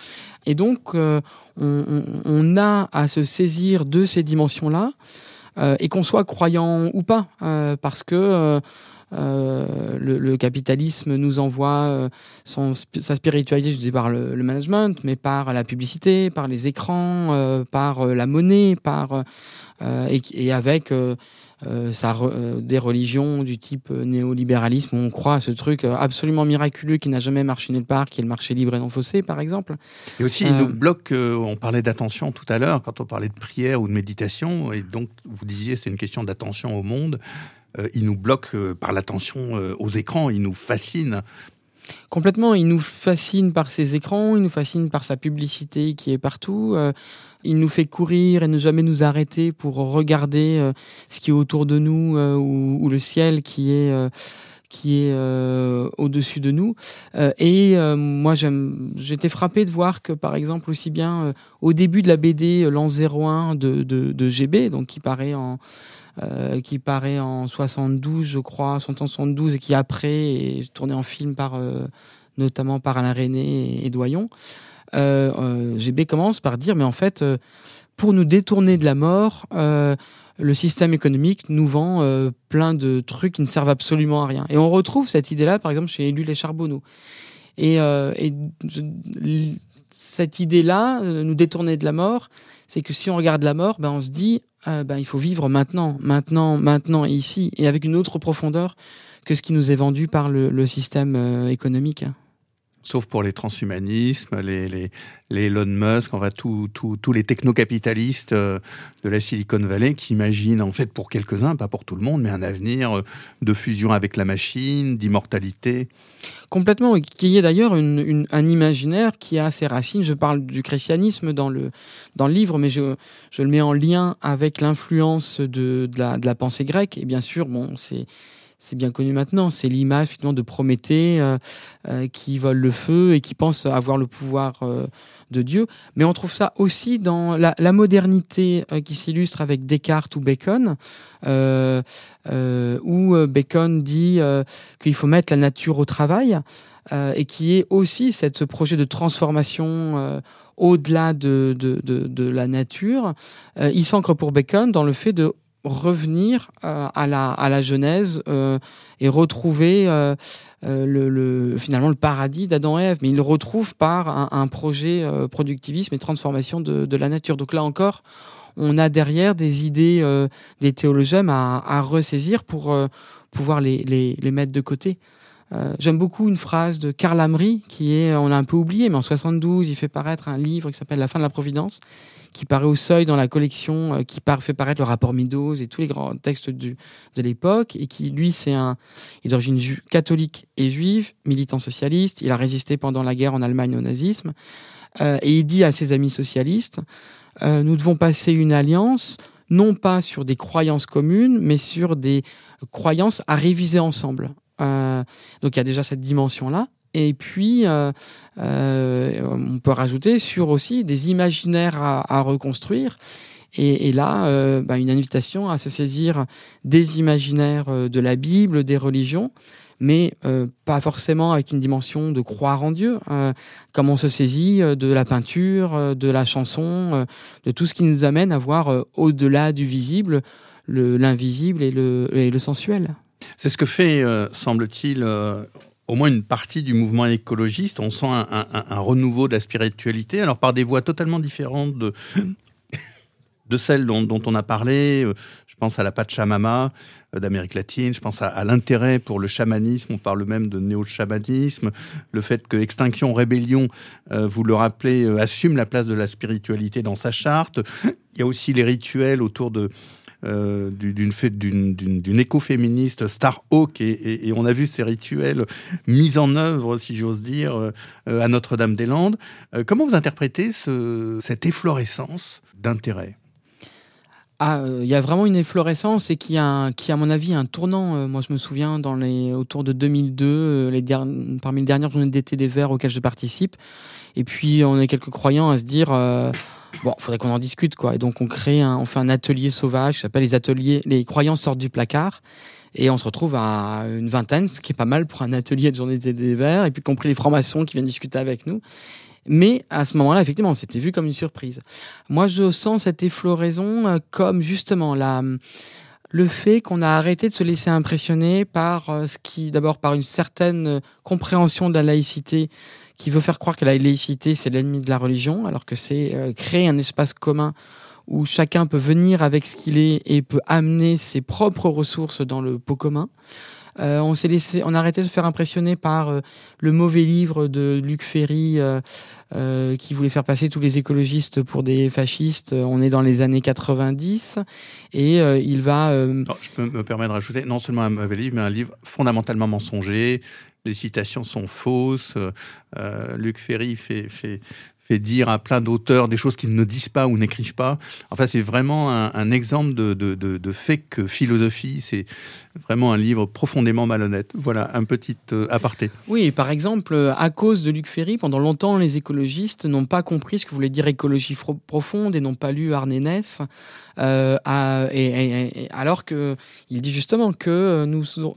et donc on, a à se saisir de ces dimensions-là, et qu'on soit croyant ou pas, parce que euh, le, capitalisme nous envoie son, sa spiritualité, je dis par le, management, mais par la publicité, par les écrans, euh, par la monnaie, par et, avec euh, ça, euh, des religions du type euh, néolibéralisme, on croit à ce truc absolument miraculeux qui n'a jamais marché nulle part, qui est le marché libre et non faussé, par exemple. Et aussi, il nous bloque, on parlait d'attention tout à l'heure, quand on parlait de prière ou de méditation, et donc vous disiez c'est une question d'attention au monde, il nous bloque par l'attention aux écrans, il nous fascine Complètement, il nous fascine par ses écrans, il nous fascine par sa publicité qui est partout. Euh, il nous fait courir et ne jamais nous arrêter pour regarder euh, ce qui est autour de nous euh, ou, le ciel qui est qui est au-dessus de nous. et moi, j'étais frappé de voir que, par exemple, aussi bien au début de la BD L'an 01 de, de, de, GB, donc qui paraît en euh, qui paraît en 72, je crois, 72, et qui après est tourné en film par euh, notamment par Alain René et, Doyon. GB commence par dire, mais en fait, pour nous détourner de la mort, le système économique nous vend plein de trucs qui ne servent absolument à rien. Et on retrouve cette idée-là, par exemple, chez Élu les Charbonneaux. Et, et cette idée-là, nous détourner de la mort, c'est que si on regarde la mort, ben on se dit, euh, ben il faut vivre maintenant, maintenant, maintenant ici, et avec une autre profondeur que ce qui nous est vendu par le, système euh, économique. Sauf pour les transhumanismes, les, les, les Elon Musk, enfin tous les technocapitalistes euh, de la Silicon Valley qui imaginent, en fait pour quelques-uns, pas pour tout le monde, mais un avenir euh, de fusion avec la machine, d'immortalité. Complètement, qui est d'ailleurs un imaginaire qui a ses racines. Je parle du christianisme dans le, dans le livre, mais je, je le mets en lien avec l'influence de, de, la, de la pensée grecque. Et bien sûr, bon, c'est c'est bien connu maintenant, c'est l'image finalement de Prométhée euh, euh, qui vole le feu et qui pense avoir le pouvoir euh, de Dieu. Mais on trouve ça aussi dans la, la modernité qui s'illustre avec Descartes ou Bacon, où Bacon dit qu'il faut mettre la nature au travail et qui est aussi cette, ce projet de transformation au-delà de, de, de, de, la nature. il s'ancre pour Bacon dans le fait de revenir euh, à, la, à la Genèse euh, et retrouver euh, le, le, finalement le paradis d'Adam et Ève. Mais il le retrouve par un, projet productivisme et transformation de, de, la nature. Donc là encore, on a derrière des idées des théologiens à, à ressaisir pour pouvoir les, les, les, mettre de côté. J'aime beaucoup une phrase de Karl Amri qui est, on l'a un peu oublié, mais en 72, il fait paraître un livre qui s'appelle La fin de la Providence qui paraît au seuil dans la collection, euh, qui fait paraître le rapport Meadows et tous les grands textes de l'époque, et qui, lui, c'est un, il est d'origine catholique et juive, militant socialiste, il a résisté pendant la guerre en Allemagne au nazisme, euh, et il dit à ses amis socialistes, euh, nous devons passer une alliance, non pas sur des croyances communes, mais sur des croyances à réviser ensemble. Euh, donc il y a déjà cette dimension-là. Et puis, euh, euh, on peut rajouter sur aussi des imaginaires à, reconstruire. Et, là, bah, une invitation à se saisir des imaginaires de la Bible, des religions, mais pas forcément avec une dimension de croire en Dieu, comme on se saisit de la peinture, de la chanson, de tout ce qui nous amène à voir au-delà du visible l'invisible et le, et le sensuel. C'est ce que fait, semble-t-il, au moins une partie du mouvement écologiste, on sent un, renouveau de la spiritualité, alors par des voies totalement différentes de, celles dont, on a parlé. Je pense à la Pachamama euh, d'Amérique latine, je pense à, l'intérêt pour le chamanisme, on parle même de néo-chamanisme, le fait que Extinction Rébellion, euh, vous le rappelez, euh, assume la place de la spiritualité dans sa charte. Il y a aussi les rituels autour de euh, d'une d'une écoféministe Starhawk et, et, on a vu ces rituels mis en œuvre, si j'ose dire, euh, à Notre-Dame-des-Landes. Euh, comment vous interprétez ce, cette efflorescence d'intérêt? Ah, il y a vraiment une efflorescence et qui a, qui à mon avis un tournant. moi, je me souviens dans les autour de 2002, les parmi les dernières journées d'été des Verts auxquelles je participe. Et puis, on est quelques croyants à se dire bon, faudrait qu'on en discute, quoi. Et donc, on crée un, on fait un atelier sauvage qui s'appelle les ateliers, les croyants sortent du placard. Et on se retrouve à une vingtaine, ce qui est pas mal pour un atelier de journée des Verts, et puis compris les francs-maçons qui viennent discuter avec nous. Mais à ce moment-là, effectivement, c'était vu comme une surprise. Moi, je sens cette effloraison euh, comme justement la, le fait qu'on a arrêté de se laisser impressionner par euh, ce qui, d'abord, par une certaine compréhension de la laïcité qui veut faire croire que la laïcité, c'est l'ennemi de la religion, alors que c'est euh, créer un espace commun où chacun peut venir avec ce qu'il est et peut amener ses propres ressources dans le pot commun. Euh, on s'est laissé, on a arrêté de se faire impressionner par euh, le mauvais livre de Luc Ferry qui voulait faire passer tous les écologistes pour des fascistes. On est dans les années 90 et il va. je peux me permettre de rajouter non seulement un mauvais livre, mais un livre fondamentalement mensonger, les citations sont fausses. Euh, Luc Ferry fait, dire à plein d'auteurs des choses qu'ils ne disent pas ou n'écrivent pas. Enfin, c'est vraiment un, exemple de, fake philosophie. C'est vraiment un livre profondément malhonnête. Voilà, un petit euh, aparté. Oui, par exemple, à cause de Luc Ferry, pendant longtemps, les écologistes n'ont pas compris ce que voulait dire écologie profonde et n'ont pas lu Arnénès. Euh, alors que il dit justement que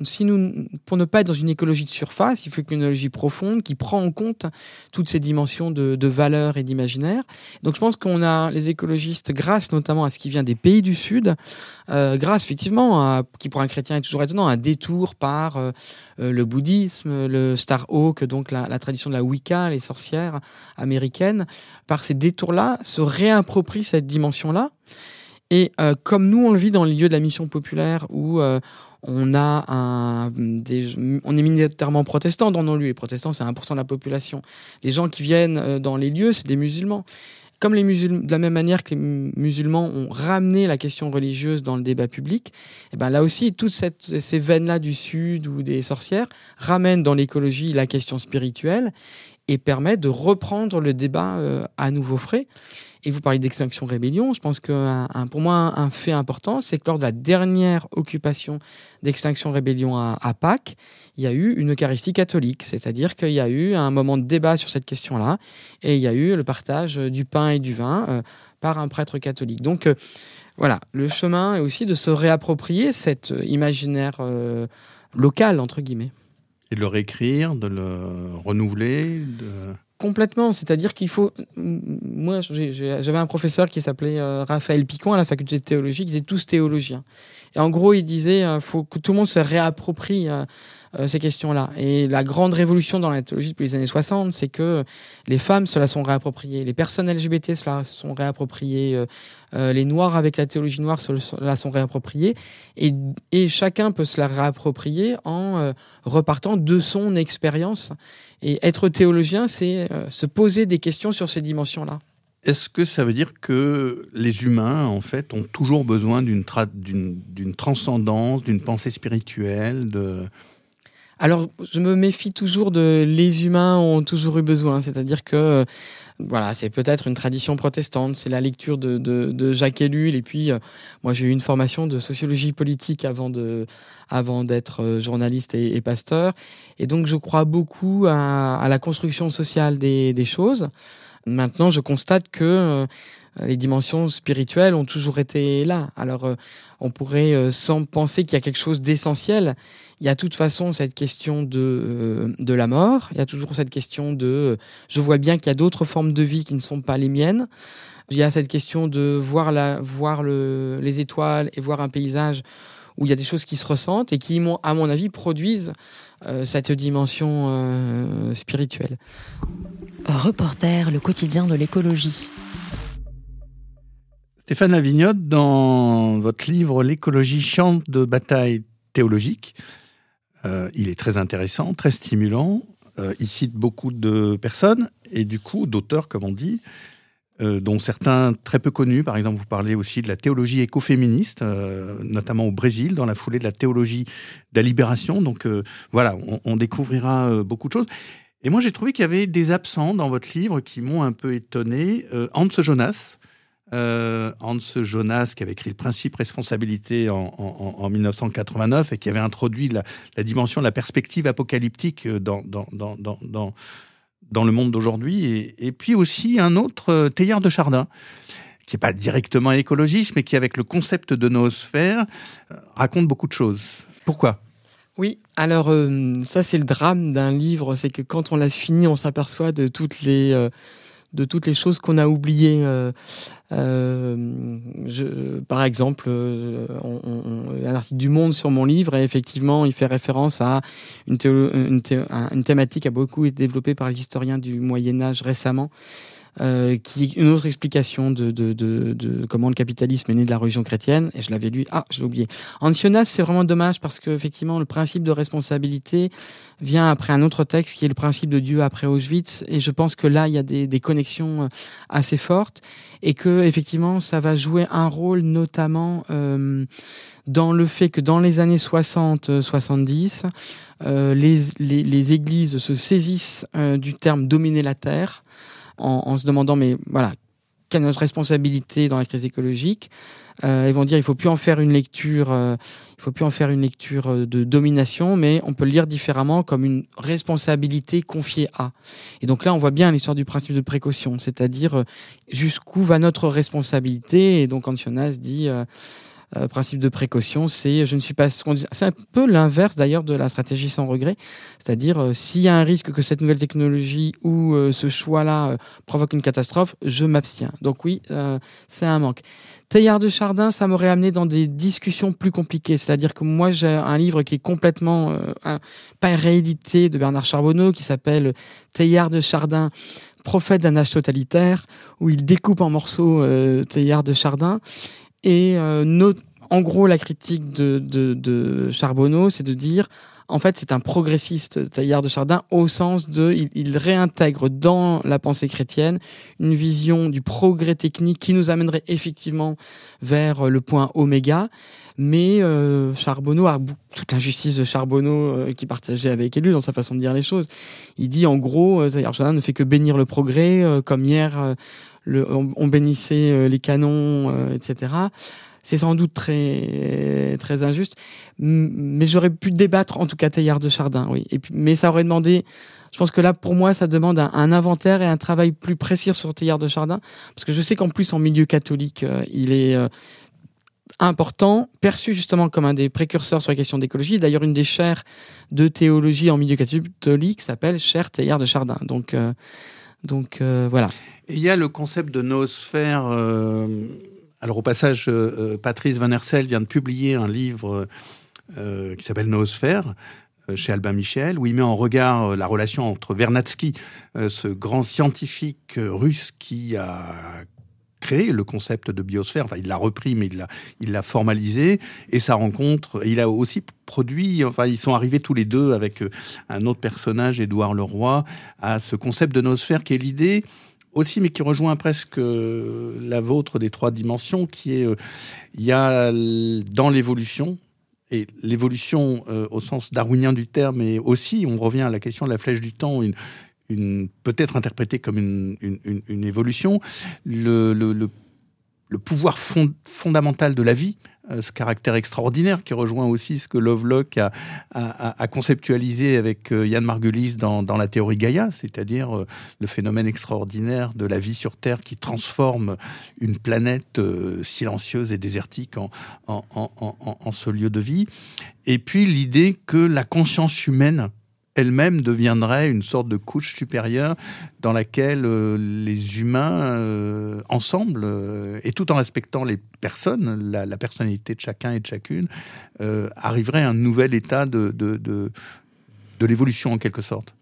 si nous, pour ne pas être dans une écologie de surface, il faut une écologie profonde qui prend en compte toutes ces dimensions de, de valeur et d'imaginaire. Donc je pense qu'on a les écologistes, grâce notamment à ce qui vient des pays du Sud, euh, grâce effectivement à, qui pour un chrétien est toujours étonnant, un détour par euh, le bouddhisme, le Star Oak, donc la, la, tradition de la Wicca, les sorcières américaines, par ces détours-là, se réapproprient cette dimension-là et euh, comme nous, on le vit dans les lieux de la mission populaire où euh, on est minoritairement protestants dans nos lieux. Les protestants, c'est 1% de la population. Les gens qui viennent euh, dans les lieux, c'est des musulmans. Comme les musulmans, de la même manière que les musulmans ont ramené la question religieuse dans le débat public, eh ben là aussi, toutes ces veines-là du Sud ou des sorcières ramènent dans l'écologie la question spirituelle et permettent de reprendre le débat à nouveau frais. Et vous parlez d'extinction rébellion. Je pense que pour moi, un fait important, c'est que lors de la dernière occupation d'extinction rébellion à, Pâques, il y a eu une Eucharistie catholique. C'est-à-dire qu'il y a eu un moment de débat sur cette question-là et il y a eu le partage du pain et du vin euh, par un prêtre catholique. Donc, euh, voilà, le chemin est aussi de se réapproprier cet imaginaire euh, local, entre guillemets. Et de le réécrire, de le renouveler. Complètement, c'est-à-dire qu'il faut. Moi, j'avais un professeur qui s'appelait euh, Raphaël Picon à la faculté de théologie, qui était tous théologiens. Et en gros, il disait il euh, faut que tout le monde se réapproprie euh, ces questions-là. Et la grande révolution dans la théologie depuis les années 60, c'est que les femmes se la sont réappropriées, les personnes LGBT se la sont réappropriées, euh, euh, les noirs avec la théologie noire se la sont réappropriées, et, et chacun peut se la réapproprier en repartant de son expérience. Et être théologien, c'est se poser des questions sur ces dimensions-là. Est-ce que ça veut dire que les humains, en fait, ont toujours besoin d'une d'une transcendance, d'une pensée spirituelle, de alors, je me méfie toujours de les humains ont toujours eu besoin, c'est-à-dire que euh, voilà, c'est peut-être une tradition protestante, c'est la lecture de, de, Jacques Ellul, et puis euh, moi j'ai eu une formation de sociologie politique avant de avant d'être euh, journaliste et, pasteur, et donc je crois beaucoup à, la construction sociale des, des, choses. Maintenant, je constate que les dimensions spirituelles ont toujours été là. Alors, on pourrait sans penser qu'il y a quelque chose d'essentiel il y a de toute façon cette question de, euh, de la mort, il y a toujours cette question de euh, je vois bien qu'il y a d'autres formes de vie qui ne sont pas les miennes. Il y a cette question de voir, la, voir le, les étoiles et voir un paysage où il y a des choses qui se ressentent et qui, à mon avis, produisent euh, cette dimension spirituelle. Reporter, le quotidien de l'écologie. Stéphane Lavignotte, dans votre livre L'écologie chante de bataille théologique, euh, il est très intéressant, très stimulant. Euh, il cite beaucoup de personnes et du coup d'auteurs, comme on dit, euh, dont certains très peu connus. Par exemple, vous parlez aussi de la théologie écoféministe, notamment au Brésil, dans la foulée de la théologie de la libération. Donc voilà, on, on découvrira beaucoup de choses. Et moi, j'ai trouvé qu'il y avait des absents dans votre livre qui m'ont un peu étonné. Hans Jonas, euh, Hans Jonas, qui avait écrit le principe responsabilité en, 1989 et qui avait introduit la, dimension de la perspective apocalyptique dans, le monde d'aujourd'hui. Et, puis aussi un autre, euh, Teilhard de Chardin, qui n'est pas directement écologiste, mais qui, avec le concept de noosphère, euh, raconte beaucoup de choses. Pourquoi? Oui, alors ça c'est le drame d'un livre, c'est que quand on l'a fini, on s'aperçoit de toutes les de toutes les choses qu'on a oubliées. Euh, euh, je, par exemple, euh, un article du Monde sur mon livre, et effectivement, il fait référence à une, une, une thématique qui a beaucoup été développée par les historiens du Moyen Âge récemment, euh, qui une autre explication de, de, de, de, comment le capitalisme est né de la religion chrétienne. Et je l'avais lu. Ah, je l'ai oublié. Ancionas, c'est vraiment dommage parce que effectivement, le principe de responsabilité vient après un autre texte qui est le principe de Dieu après Auschwitz. Et je pense que là, il y a des, des connexions euh, assez fortes et que effectivement, ça va jouer un rôle notamment euh, dans le fait que dans les années 60-70, euh, les, les, les, églises se saisissent du terme dominer la terre en, se demandant, mais voilà, quelle est notre responsabilité dans la crise écologique euh, Ils vont dire, il faut plus en faire une lecture, euh, il faut plus en faire une lecture euh, de domination, mais on peut le lire différemment comme une responsabilité confiée à. Et donc là, on voit bien l'histoire du principe de précaution, c'est-à-dire jusqu'où va notre responsabilité. Et donc Ancionas dit euh, principe de précaution, c'est je ne suis pas. C'est un peu l'inverse d'ailleurs de la stratégie sans regret, c'est-à-dire euh, s'il y a un risque que cette nouvelle technologie ou euh, ce choix-là provoque une catastrophe, je m'abstiens. Donc oui, c'est un manque. Teilhard de Chardin, ça m'aurait amené dans des discussions plus compliquées. C'est-à-dire que moi, j'ai un livre qui est complètement pas réédité de Bernard Charbonneau, qui s'appelle Teilhard de Chardin, prophète d'un âge totalitaire, où il découpe en morceaux euh, Teilhard de Chardin. Et euh, en gros, la critique de, de, de Charbonneau, c'est de dire, en fait, c'est un progressiste, Taillard de Chardin, au sens de, il, réintègre dans la pensée chrétienne une vision du progrès technique qui nous amènerait effectivement vers le point oméga. Mais euh, Charbonneau a toute l'injustice de Charbonneau euh, qui partageait avec Élu dans sa façon de dire les choses. Il dit en gros, euh, Taillard de Chardin ne fait que bénir le progrès, euh, comme hier on, bénissait euh, les canons, euh, etc. C'est sans doute très très injuste, mais j'aurais pu débattre en tout cas Teilhard de Chardin, oui. Mais ça aurait demandé, je pense que là pour moi ça demande un, inventaire et un travail plus précis sur Teilhard de Chardin, parce que je sais qu'en plus en milieu catholique euh, il est important, perçu justement comme un des précurseurs sur la question d'écologie. D'ailleurs, une des chaires de théologie en milieu catholique s'appelle Chaire Teilhard de Chardin. Donc, donc voilà. Il y a le concept de noosphère. Euh, alors au passage, euh, Patrice Van Hersel vient de publier un livre euh, qui s'appelle Noosphère chez Albin Michel, où il met en regard la relation entre Vernadsky, ce grand scientifique russe qui a créé le concept de biosphère. Enfin, il l'a repris, mais il l'a, il l'a formalisé. Et sa rencontre, il a aussi produit. Enfin, ils sont arrivés tous les deux avec un autre personnage, Édouard Leroy, à ce concept de noosphère qui est l'idée aussi, mais qui rejoint presque euh, la vôtre des trois dimensions, qui est, euh, il y a dans l'évolution, et l'évolution euh, au sens darwinien du terme, et aussi, on revient à la question de la flèche du temps, une, peut-être interprétée comme une, évolution, le, pouvoir fondamental de la vie, euh, ce caractère extraordinaire qui rejoint aussi ce que Lovelock a, conceptualisé avec euh, Yann Margulis dans, la théorie Gaïa, c'est-à-dire euh, le phénomène extraordinaire de la vie sur Terre qui transforme une planète silencieuse et désertique en, en, en ce lieu de vie. Et puis l'idée que la conscience humaine elle-même deviendrait une sorte de couche supérieure dans laquelle euh, les humains, euh, ensemble, euh, et tout en respectant les personnes, la, personnalité de chacun et de chacune, arriveraient à un nouvel état de, de, de, de l'évolution en quelque sorte.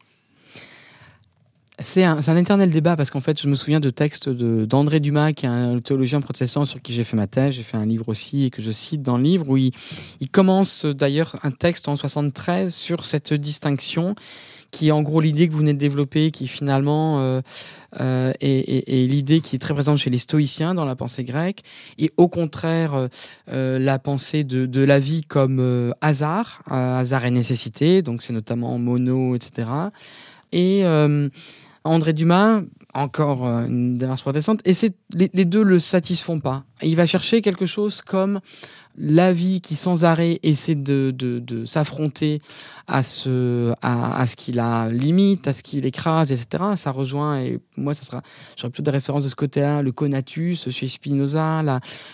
C'est un, un, éternel débat parce qu'en fait, je me souviens de textes d'André Dumas, qui est un théologien protestant sur qui j'ai fait ma thèse, j'ai fait un livre aussi et que je cite dans le livre, où il, il commence d'ailleurs un texte en 73 sur cette distinction qui est en gros l'idée que vous venez de développer, qui finalement euh, euh, est, est, est l'idée qui est très présente chez les stoïciens dans la pensée grecque, et au contraire euh, la pensée de, de, la vie comme euh, hasard, euh, hasard et nécessité, donc c'est notamment mono, etc. Et André Dumas, encore euh, une démarche protestante, et les, les, deux le satisfont pas. Il va chercher quelque chose comme la vie qui sans arrêt essaie de, de, s'affronter à ce à, à ce qui la limite, à ce qui l'écrase, etc. Ça rejoint et moi ça sera j'aurais plutôt des références de ce côté-là, le conatus chez Spinoza,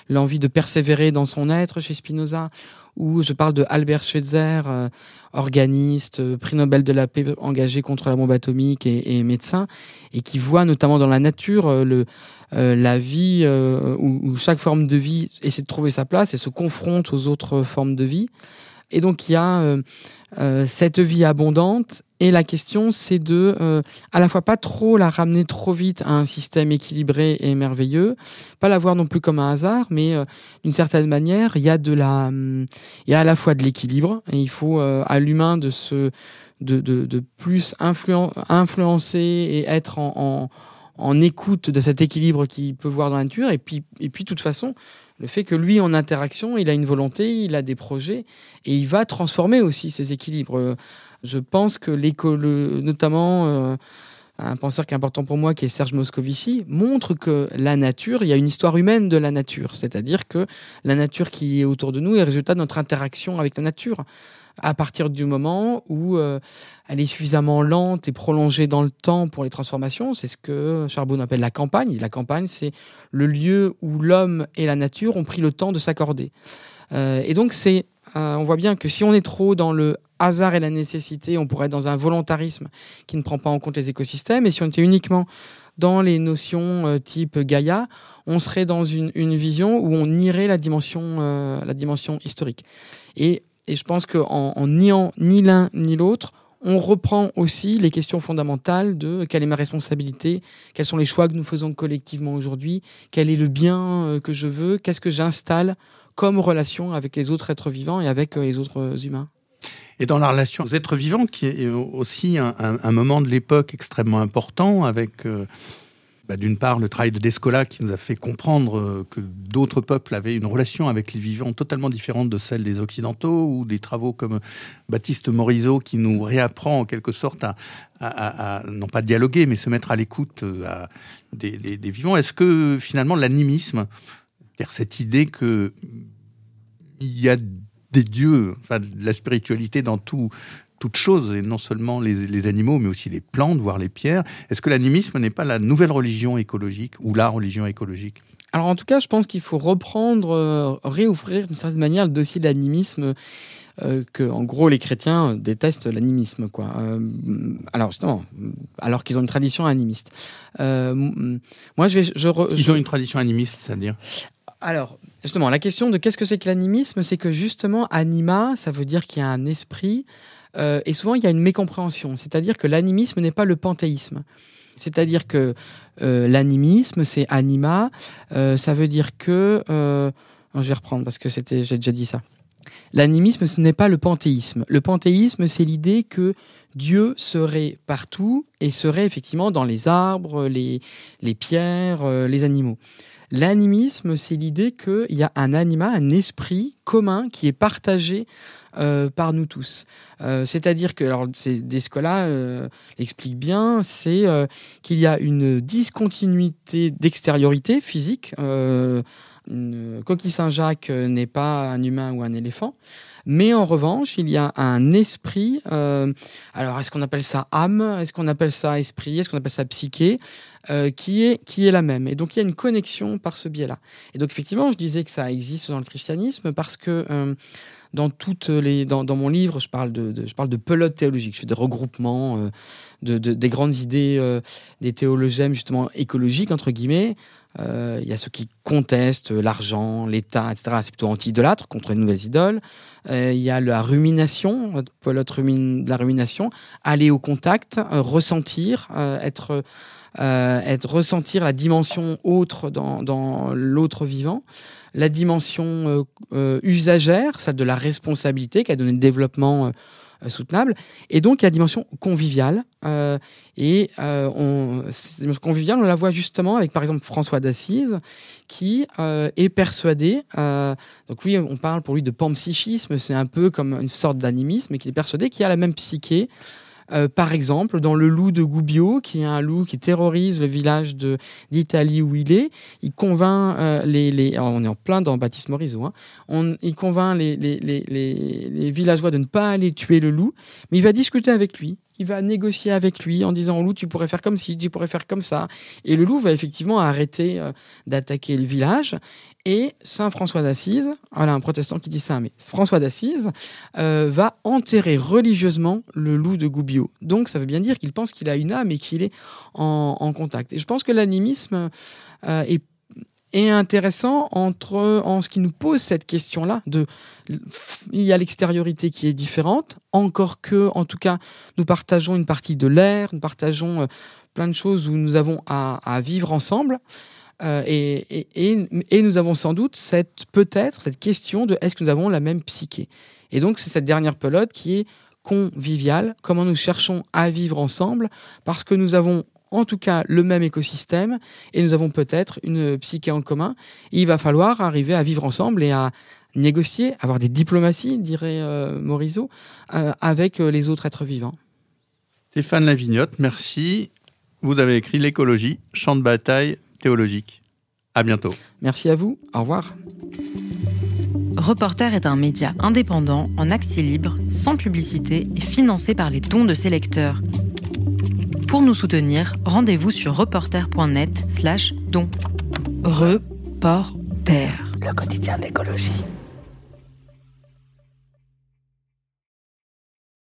l'envie de persévérer dans son être chez Spinoza, où je parle de Albert Schweitzer, euh, organiste, euh, prix Nobel de la paix engagé contre la bombe atomique et, médecin, et qui voit notamment dans la nature euh, le, euh, la vie où, où, chaque forme de vie essaie de trouver sa place et se confronte aux autres formes de vie. Et donc il y a cette vie abondante et la question c'est de euh, à la fois pas trop la ramener trop vite à un système équilibré et merveilleux, pas la voir non plus comme un hasard, mais euh, d'une certaine manière il y a de la il y a à la fois de l'équilibre et il faut euh, à l'humain de se de, de, de plus influen, influencer et être en, en en écoute de cet équilibre qu'il peut voir dans la nature. Et puis et puis de toute façon le fait que lui, en interaction, il a une volonté, il a des projets, et il va transformer aussi ces équilibres. Je pense que l'école, notamment, euh, un penseur qui est important pour moi, qui est Serge Moscovici, montre que la nature, il y a une histoire humaine de la nature. C'est-à-dire que la nature qui est autour de nous est le résultat de notre interaction avec la nature. À partir du moment où euh, elle est suffisamment lente et prolongée dans le temps pour les transformations, c'est ce que Charbonneau appelle la campagne. la campagne, c'est le lieu où l'homme et la nature ont pris le temps de s'accorder. Euh, et donc, c'est, euh, on voit bien que si on est trop dans le hasard et la nécessité, on pourrait être dans un volontarisme qui ne prend pas en compte les écosystèmes. Et si on était uniquement dans les notions type Gaïa, on serait dans une, vision où on nierait la dimension, la dimension historique. Et, je pense qu'en en niant ni l'un ni l'autre, on reprend aussi les questions fondamentales de quelle est ma responsabilité, quels sont les choix que nous faisons collectivement aujourd'hui, quel est le bien euh, que je veux, qu'est-ce que j'installe comme relation avec les autres êtres vivants et avec les autres humains. Et dans la relation aux êtres vivants, qui est aussi un, moment de l'époque extrêmement important, avec euh, bah, d'une part le travail de Descola qui nous a fait comprendre euh, que d'autres peuples avaient une relation avec les vivants totalement différente de celle des Occidentaux, ou des travaux comme Baptiste Morisot qui nous réapprend en quelque sorte à, non pas dialoguer, mais se mettre à l'écoute euh, des, des, vivants. Est-ce que finalement l'animisme, cette idée que il y a des dieux, enfin, de la spiritualité dans tout, toute chose, et non seulement les, animaux, mais aussi les plantes, voire les pierres. Est-ce que l'animisme n'est pas la nouvelle religion écologique ou la religion écologique? Alors en tout cas, je pense qu'il faut reprendre, euh, réouvrir d'une certaine manière le dossier de l'animisme. Euh, que en gros les chrétiens détestent l'animisme quoi. Euh, alors justement, alors qu'ils ont une tradition animiste. moi je vais, je ils ont une tradition animiste, c'est-à-dire? Alors, justement, la question de qu'est-ce que c'est que l'animisme, c'est que justement, anima, ça veut dire qu'il y a un esprit, euh, et souvent il y a une mécompréhension, c'est-à-dire que l'animisme n'est pas le panthéisme. C'est-à-dire que euh, l'animisme, c'est anima, euh, ça veut dire que... je vais reprendre parce que c'était, j'ai déjà dit ça. L'animisme, ce n'est pas le panthéisme. Le panthéisme, c'est l'idée que Dieu serait partout et serait effectivement dans les arbres, les, les pierres, les animaux. L'animisme, c'est l'idée qu'il y a un anima, un esprit commun qui est partagé euh, par nous tous. Euh, c'est-à-dire que, alors, Descola euh, explique bien, c'est euh, qu'il y a une discontinuité d'extériorité physique. coquille Saint-Jacques n'est pas un humain ou un éléphant. Mais en revanche, il y a un esprit. alors, est-ce qu'on appelle ça âme? Est-ce qu'on appelle ça esprit? Est-ce qu'on appelle ça psyché? Qui, est, qui est la même. Et donc il y a une connexion par ce biais-là. Et donc effectivement, je disais que ça existe dans le christianisme parce que dans, toutes les, dans, mon livre, je parle de, je parle de pelote théologique, je fais des regroupements euh, de, de, des grandes idées des théologiens justement écologiques, entre guillemets. Il y a ceux qui contestent l'argent, l'État, etc. C'est plutôt anti-idolâtre, contre les nouvelles idoles. Il y a la rumination, pelote de la rumination, aller au contact, ressentir, être euh, être ressentir la dimension autre dans, dans l'autre vivant, la dimension euh, euh, usagère, celle de la responsabilité qui a donné le développement soutenable, et donc la dimension conviviale. et cette dimension conviviale, on la voit justement avec par exemple François d'Assise, qui est persuadé, donc lui on parle pour lui de panpsychisme, c'est un peu comme une sorte d'animisme, et qu'il est persuadé qu'il y a la même psyché euh, par exemple, dans le loup de Gubbio, qui est un loup qui terrorise le village d'Italie où il est, il convainc euh, les, les on est en plein dans Baptiste hein, on, il convainc les, les, les, villageois de ne pas aller tuer le loup, mais il va discuter avec lui il va négocier avec lui en disant loup, tu pourrais faire comme ci, tu pourrais faire comme ça. Et le loup va effectivement arrêter euh, d'attaquer le village. Et Saint François d'Assise, voilà un protestant qui dit ça, mais François d'Assise euh, va enterrer religieusement le loup de Gubbio. Donc ça veut bien dire qu'il pense qu'il a une âme et qu'il est en, contact. Et je pense que l'animisme euh, est intéressant entre en ce qui nous pose cette question-là de il y a l'extériorité qui est différente encore que en tout cas nous partageons une partie de l'air nous partageons euh, plein de choses où nous avons à, vivre ensemble euh, et, nous avons sans doute cette peut-être cette question de est-ce que nous avons la même psyché et donc c'est cette dernière pelote qui est conviviale comment nous cherchons à vivre ensemble parce que nous avons en tout cas le même écosystème et nous avons peut-être une psyché en commun. il va falloir arriver à vivre ensemble et à négocier, avoir des diplomaties, dirait euh, Morisot, euh, avec euh, les autres êtres vivants. Stéphane Lavignotte, merci. vous avez écrit L'écologie, champ de bataille théologique. À bientôt. Merci à vous. Au revoir. Reporter est un média indépendant, en accès libre, sans publicité et financé par les dons de ses lecteurs. Pour nous soutenir, rendez-vous sur reporter.net slash don. Reporter. Le quotidien d'écologie.